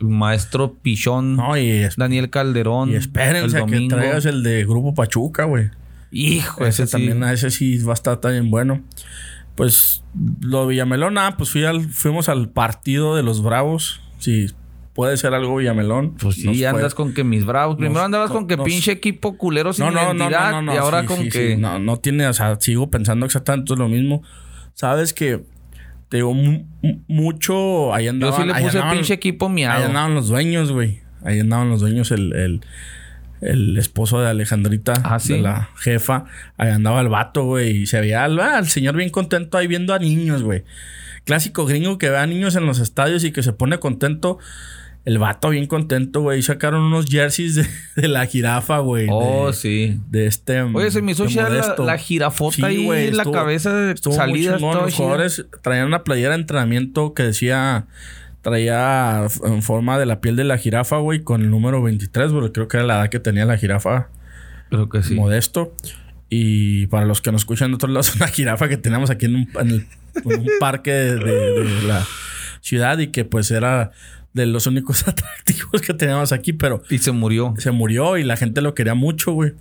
Maestro Pichón. no, y, Daniel Calderón. y espérense el que traigas el de Grupo Pachuca, güey. Hijo, ese ese, también, también. ese sí va a estar también bueno. Pues lo de Villamelón, ah, pues fui al, fuimos al partido de los Bravos. Sí, puede ser algo Villamelón. Pues sí, Nos fue- andas con que mis bravos. Primero nos- andabas con que nos- pinche equipo culero sin No, identidad. no, y ahora sí, con sí, que. sí. No, no tiene, o sea, sigo pensando exactamente lo mismo. Sabes que te digo, mu- mu- mucho. Ahí Yo andaban. sí le puse andaban- pinche equipo Ahí andaban los dueños, güey. Ahí andaban los dueños, el, el, el esposo de Alejandrita, Ah, ¿sí? de la jefa. Ahí andaba el vato, güey. Y se veía al, al señor bien contento ahí viendo a niños, güey. Clásico gringo que ve a niños en los estadios y que se pone contento. El vato bien contento, güey. Sacaron unos jerseys de, de la jirafa, güey. Oh, de, sí. de este. Oye, se me hizo chida la, la jirafota Sí, ahí güey, en la estuvo- cabeza de Estuvo salida. Los jugadores traían una playera de entrenamiento que decía... Traía en forma de la piel de la jirafa, güey, con el número 23, porque creo que era la edad que tenía la jirafa Creo que sí. modesto. Y para los que nos escuchan de otros lados, es una jirafa que teníamos aquí en un, en el- en un parque de, de- de la ciudad y que pues era de los únicos atractivos que teníamos aquí, pero Y se murió. se murió y la gente lo quería mucho, güey.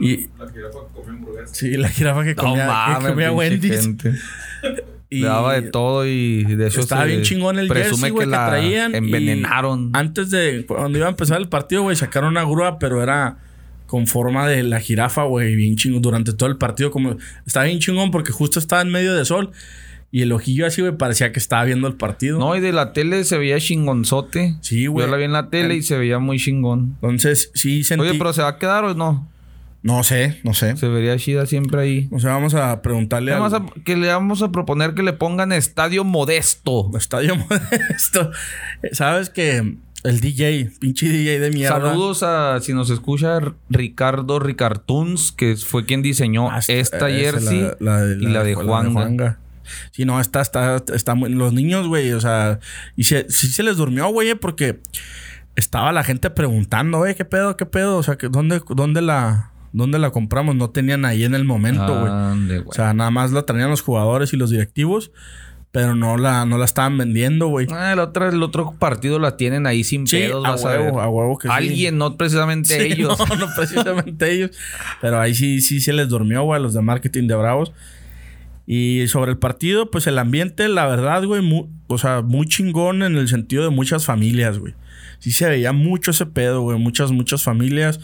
Y La jirafa comió hamburguesas. sí, la jirafa que comía, que comía Wendy's. gente. Y Le daba de todo y de hecho Estaba se bien chingón el presume jersey, güey, que, la traían. y envenenaron. Antes de... Cuando iba a empezar el partido, güey, sacaron una grúa, pero era con forma de la jirafa, güey. Bien chingón. Durante todo el partido, como... Estaba bien chingón porque justo estaba en medio de sol. Y el ojillo así, güey, parecía que estaba viendo el partido. No, y de la tele se veía chingonzote. Sí, güey. Yo la vi en la tele y se veía muy chingón. Entonces, sí sentí... Oye, pero ¿se va a quedar o no? No sé, no sé. Se vería chida siempre ahí. O sea, vamos a preguntarle al Vamos a- que le vamos a proponer que le pongan estadio modesto. estadio modesto. ¿Sabes que el DJ, pinche DJ de mierda? Saludos a si nos escucha Ricardo Ricartuns, que fue quien diseñó Ah, esta jersey la- la- y la de Juanga. Sí, no, está, está, está muy- Los niños, güey, o sea, y se, sí se les durmió, güey, porque estaba la gente preguntando, güey, ¿qué pedo, qué pedo? O sea, que ¿dónde, dónde la, dónde la compramos? No tenían ahí en el momento, güey. O sea, nada más la traían los jugadores y los directivos, pero no la, no la estaban vendiendo, güey. Ah, el, otro, el otro partido la tienen ahí sin Sí, pedos, a vas a ver. huevo, a huevo que sí. Alguien, no precisamente Sí, ellos. No, no precisamente ellos. Pero ahí sí, sí se les durmió, güey, a los de marketing de Bravos. Y sobre el partido, pues el ambiente, la verdad, güey, mu- o sea, muy chingón en el sentido de muchas familias, güey. Sí se veía mucho ese pedo, güey, muchas, muchas familias.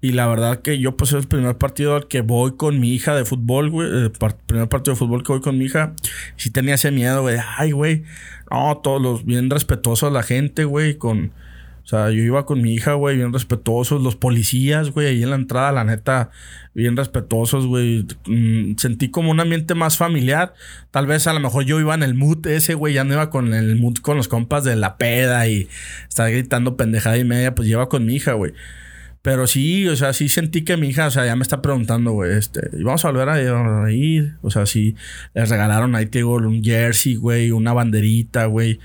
Y la verdad que yo, pues, es el primer partido al que voy con mi hija de fútbol, güey. El par- primer partido de fútbol que voy con mi hija. Sí tenía ese miedo, güey. Ay, güey. No, todos los bien respetuosos la gente, güey. Con. O sea, yo iba con mi hija, güey, bien respetuosos. Los policías, güey, ahí en la entrada, la neta, bien respetuosos, güey. Mm, sentí como un ambiente más familiar. Tal vez a lo mejor yo iba en el mood ese, güey. Ya no iba con el mood con los compas de la peda y estar gritando pendejada y media. Pues lleva con mi hija, güey. Pero sí, o sea, sí sentí que mi hija, o sea, ya me está preguntando, güey, este, y vamos a volver a, a ir. O sea, sí, les regalaron ahí, te digo, un jersey, güey, una banderita, güey.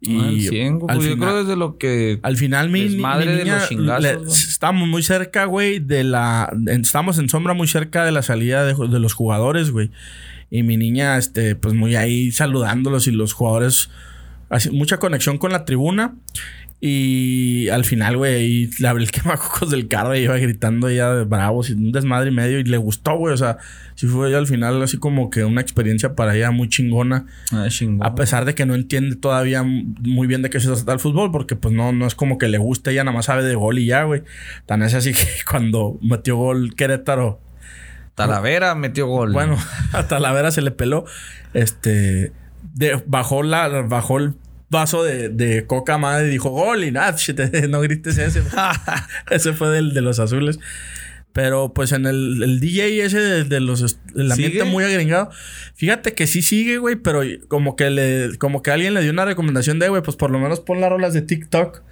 Y el 100, güey. al yo final- creo desde lo que... al final, mi, Desmadre de los chingazos, le- estamos muy cerca, güey, de la... Estamos en sombra muy cerca de la salida de, de los jugadores, güey. Y mi niña, este, pues muy ahí saludándolos y los jugadores... así, mucha conexión con la tribuna. Y al final, güey, le abrí el quemacocos del carro y iba gritando ya de bravos y un desmadre y medio. Y le gustó, güey. O sea, sí fue al final así como que una experiencia para ella muy chingona. Ah, chingón. A pesar de que no entiende todavía muy bien de qué se trata el fútbol, porque pues no, no es como que le guste, ella nada más sabe de gol y ya, güey. Tan es así que cuando metió gol Querétaro, Talavera metió gol. bueno, a Talavera se le peló, este, de- bajó la, bajó el vaso de, de coca madre y dijo gol y nada, no grites ese. ese fue del de los azules. Pero pues en el, el DJ ese de, de los el ambiente ¿Sigue? muy agringado. Fíjate que sí sigue, güey, pero como que le como que alguien le dio una recomendación de, güey, pues por lo menos pon las rolas de TikTok.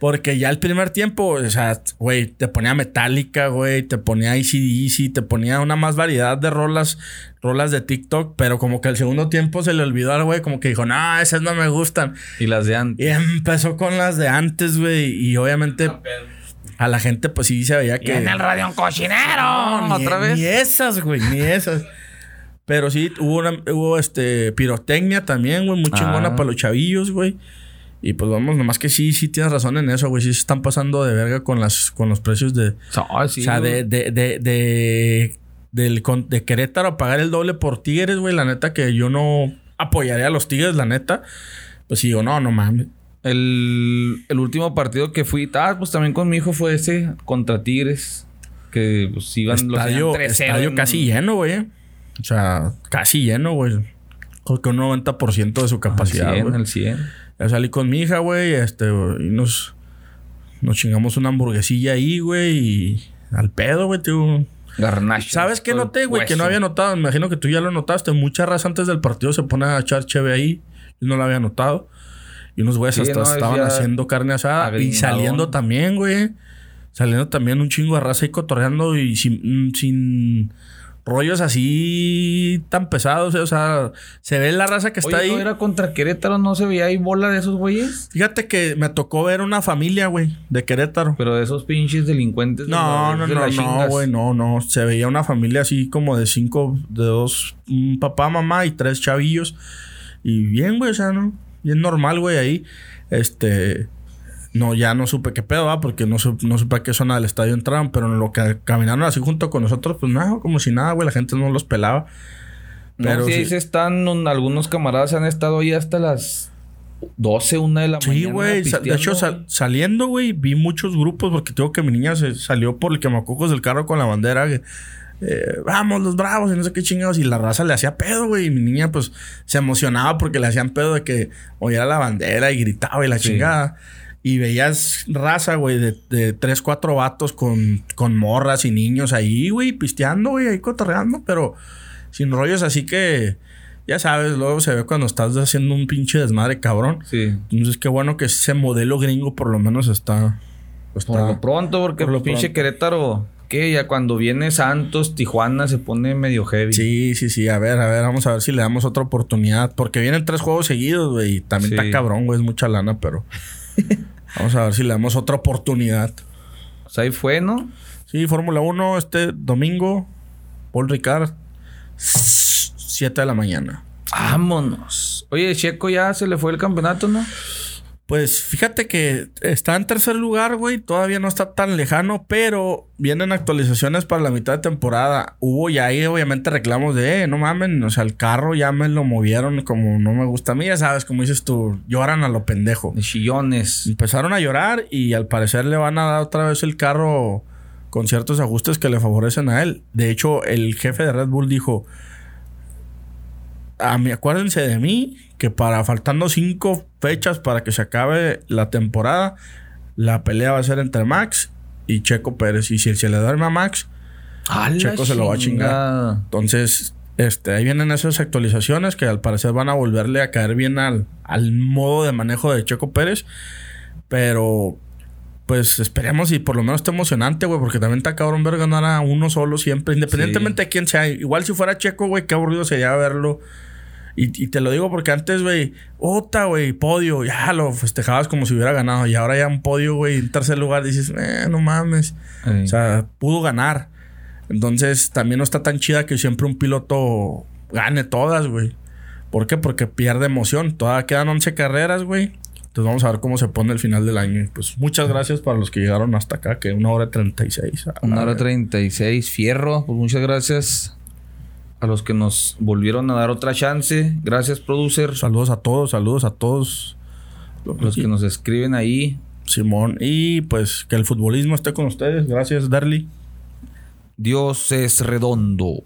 Porque ya el primer tiempo, o sea, güey, te ponía Metallica, güey, te ponía ACDC, te ponía una más variedad de rolas, rolas de TikTok, pero como que el segundo tiempo se le olvidó al güey, como que dijo, no, esas no me gustan. Y las de antes. Y empezó con las de antes, güey, y obviamente a la gente, pues sí se veía que. radio un cochinero. No, ni, Otra vez. Ni esas, güey, ni esas. Pero sí, hubo, una, hubo este pirotecnia también, güey, muy chingona Ah. para los chavillos, güey. Y pues vamos, nomás que sí, sí tienes razón en eso, güey. Sí se están pasando de verga con las, con los precios de. Ah, sí, o sea, de, de, de, de, del, de Querétaro a pagar el doble por Tigres, güey. La neta que yo no apoyaría a los Tigres, la neta. Pues sí, digo, no, no mames. El, el último partido que fui, ah, pues también con mi hijo fue ese contra Tigres. Que pues iban Estadio, los 3-0 estadio en- casi lleno, güey. O sea, casi lleno, güey. Creo que un 90% de su Al capacidad, 100, güey. al 100. Salí con mi hija, güey, este, y nos, nos chingamos una hamburguesilla ahí, güey, y al pedo, güey, tío. Garnacha. ¿Sabes qué noté, güey? Que no había notado. Me imagino que tú ya lo notaste. Mucha raza antes del partido se pone a echar cheve ahí. Yo no lo había notado. Y unos güeyes Sí, hasta no, estaban haciendo carne asada. Y saliendo también, güey. Saliendo también un chingo de raza y cotorreando y sin, sin rollos así tan pesados. O sea, se ve la raza que está Oye, ahí. ¿no era contra Querétaro? ¿No se veía ahí bola de esos güeyes? Fíjate que me tocó ver una familia, güey, de Querétaro. Pero de esos pinches delincuentes. de No, no, de no, no, güey, no, no. Se veía una familia así como de cinco, de dos, un papá, mamá y tres chavillos. Y bien, güey, o sea, ¿no? Bien normal, güey, ahí. Este. No, ya no supe qué pedo, ¿va? Porque no, supe, no supe a qué zona del estadio entraron, pero en lo que caminaron así junto con nosotros, pues nada, como si nada, güey, la gente no los pelaba. Pero sí, ahí se están, algunos camaradas han estado ahí hasta las 12, 1 de la mañana. Sí, güey. De hecho, saliendo, güey, vi muchos grupos porque tengo que mi niña se salió por el quemacocos del carro con la bandera. Eh, vamos, los bravos, y no sé qué chingados. Y la raza le hacía pedo, güey. Y mi niña, pues, se emocionaba porque le hacían pedo de que oía la bandera y gritaba y la chingada. Y veías raza, güey, de, de tres, cuatro vatos con, con morras y niños ahí, güey, pisteando, güey, ahí cotorreando, pero sin rollos, así que ya sabes, luego se ve cuando estás haciendo un pinche desmadre cabrón. Sí. Entonces, qué bueno que ese modelo gringo por lo menos está. por lo pronto, porque por lo pinche Querétaro, que ya cuando viene Santos, Tijuana se pone medio heavy. Sí, sí, sí. A ver, a ver, vamos a ver si le damos otra oportunidad. Porque vienen tres juegos seguidos, güey. Y también está cabrón, güey. Es mucha lana, pero. vamos a ver si le damos otra oportunidad. Sea, ahí fue, ¿no? Sí, Fórmula 1 este domingo. Paul Ricard. 7 de la mañana. Vámonos. Oye, Checo ya se le fue el campeonato, ¿no? Pues fíjate que está en tercer lugar, güey. Todavía no está tan lejano, pero vienen actualizaciones para la mitad de temporada. Hubo ya ahí, obviamente, reclamos de, eh, no mamen, o sea, el carro ya me lo movieron como no me gusta a mí, ya sabes, como dices tú, lloran a lo pendejo. De chillones. Empezaron a llorar y al parecer le van a dar otra vez el carro con ciertos ajustes que le favorecen a él. De hecho, el jefe de Red Bull dijo, a mí, acuérdense de mí que para faltando cinco fechas para que se acabe la temporada, la pelea va a ser entre Max y Checo Pérez. Y si se le duerme a Max, Checo se lo va a chingar. Entonces, este, ahí vienen esas actualizaciones que al parecer van a volverle a caer bien al, al modo de manejo de Checo Pérez. Pero, pues esperemos y por lo menos esté emocionante, güey, porque también está cabrón ver ganar a uno solo siempre, independientemente de quién sea. Igual si fuera Checo, güey, qué aburrido sería verlo y, te lo digo porque antes, güey, otra, güey, podio, ya lo festejabas como si hubiera ganado. Y ahora ya un podio, güey, en tercer lugar, dices, eh, no mames. O sea, pudo ganar. Entonces, también no está tan chida que siempre un piloto gane todas, güey. ¿Por qué? Porque pierde emoción. Todavía quedan 11 carreras, güey. Entonces vamos a ver cómo se pone el final del año. Pues muchas gracias para los que llegaron hasta acá, que una hora 36. Una hora 36, fierro. Pues muchas gracias a los que nos volvieron a dar otra chance. Gracias, producer. Saludos a todos, saludos a todos. Los que nos escriben ahí. Simón. Y pues que el futbolismo esté con ustedes. Gracias, Darly. Dios es redondo.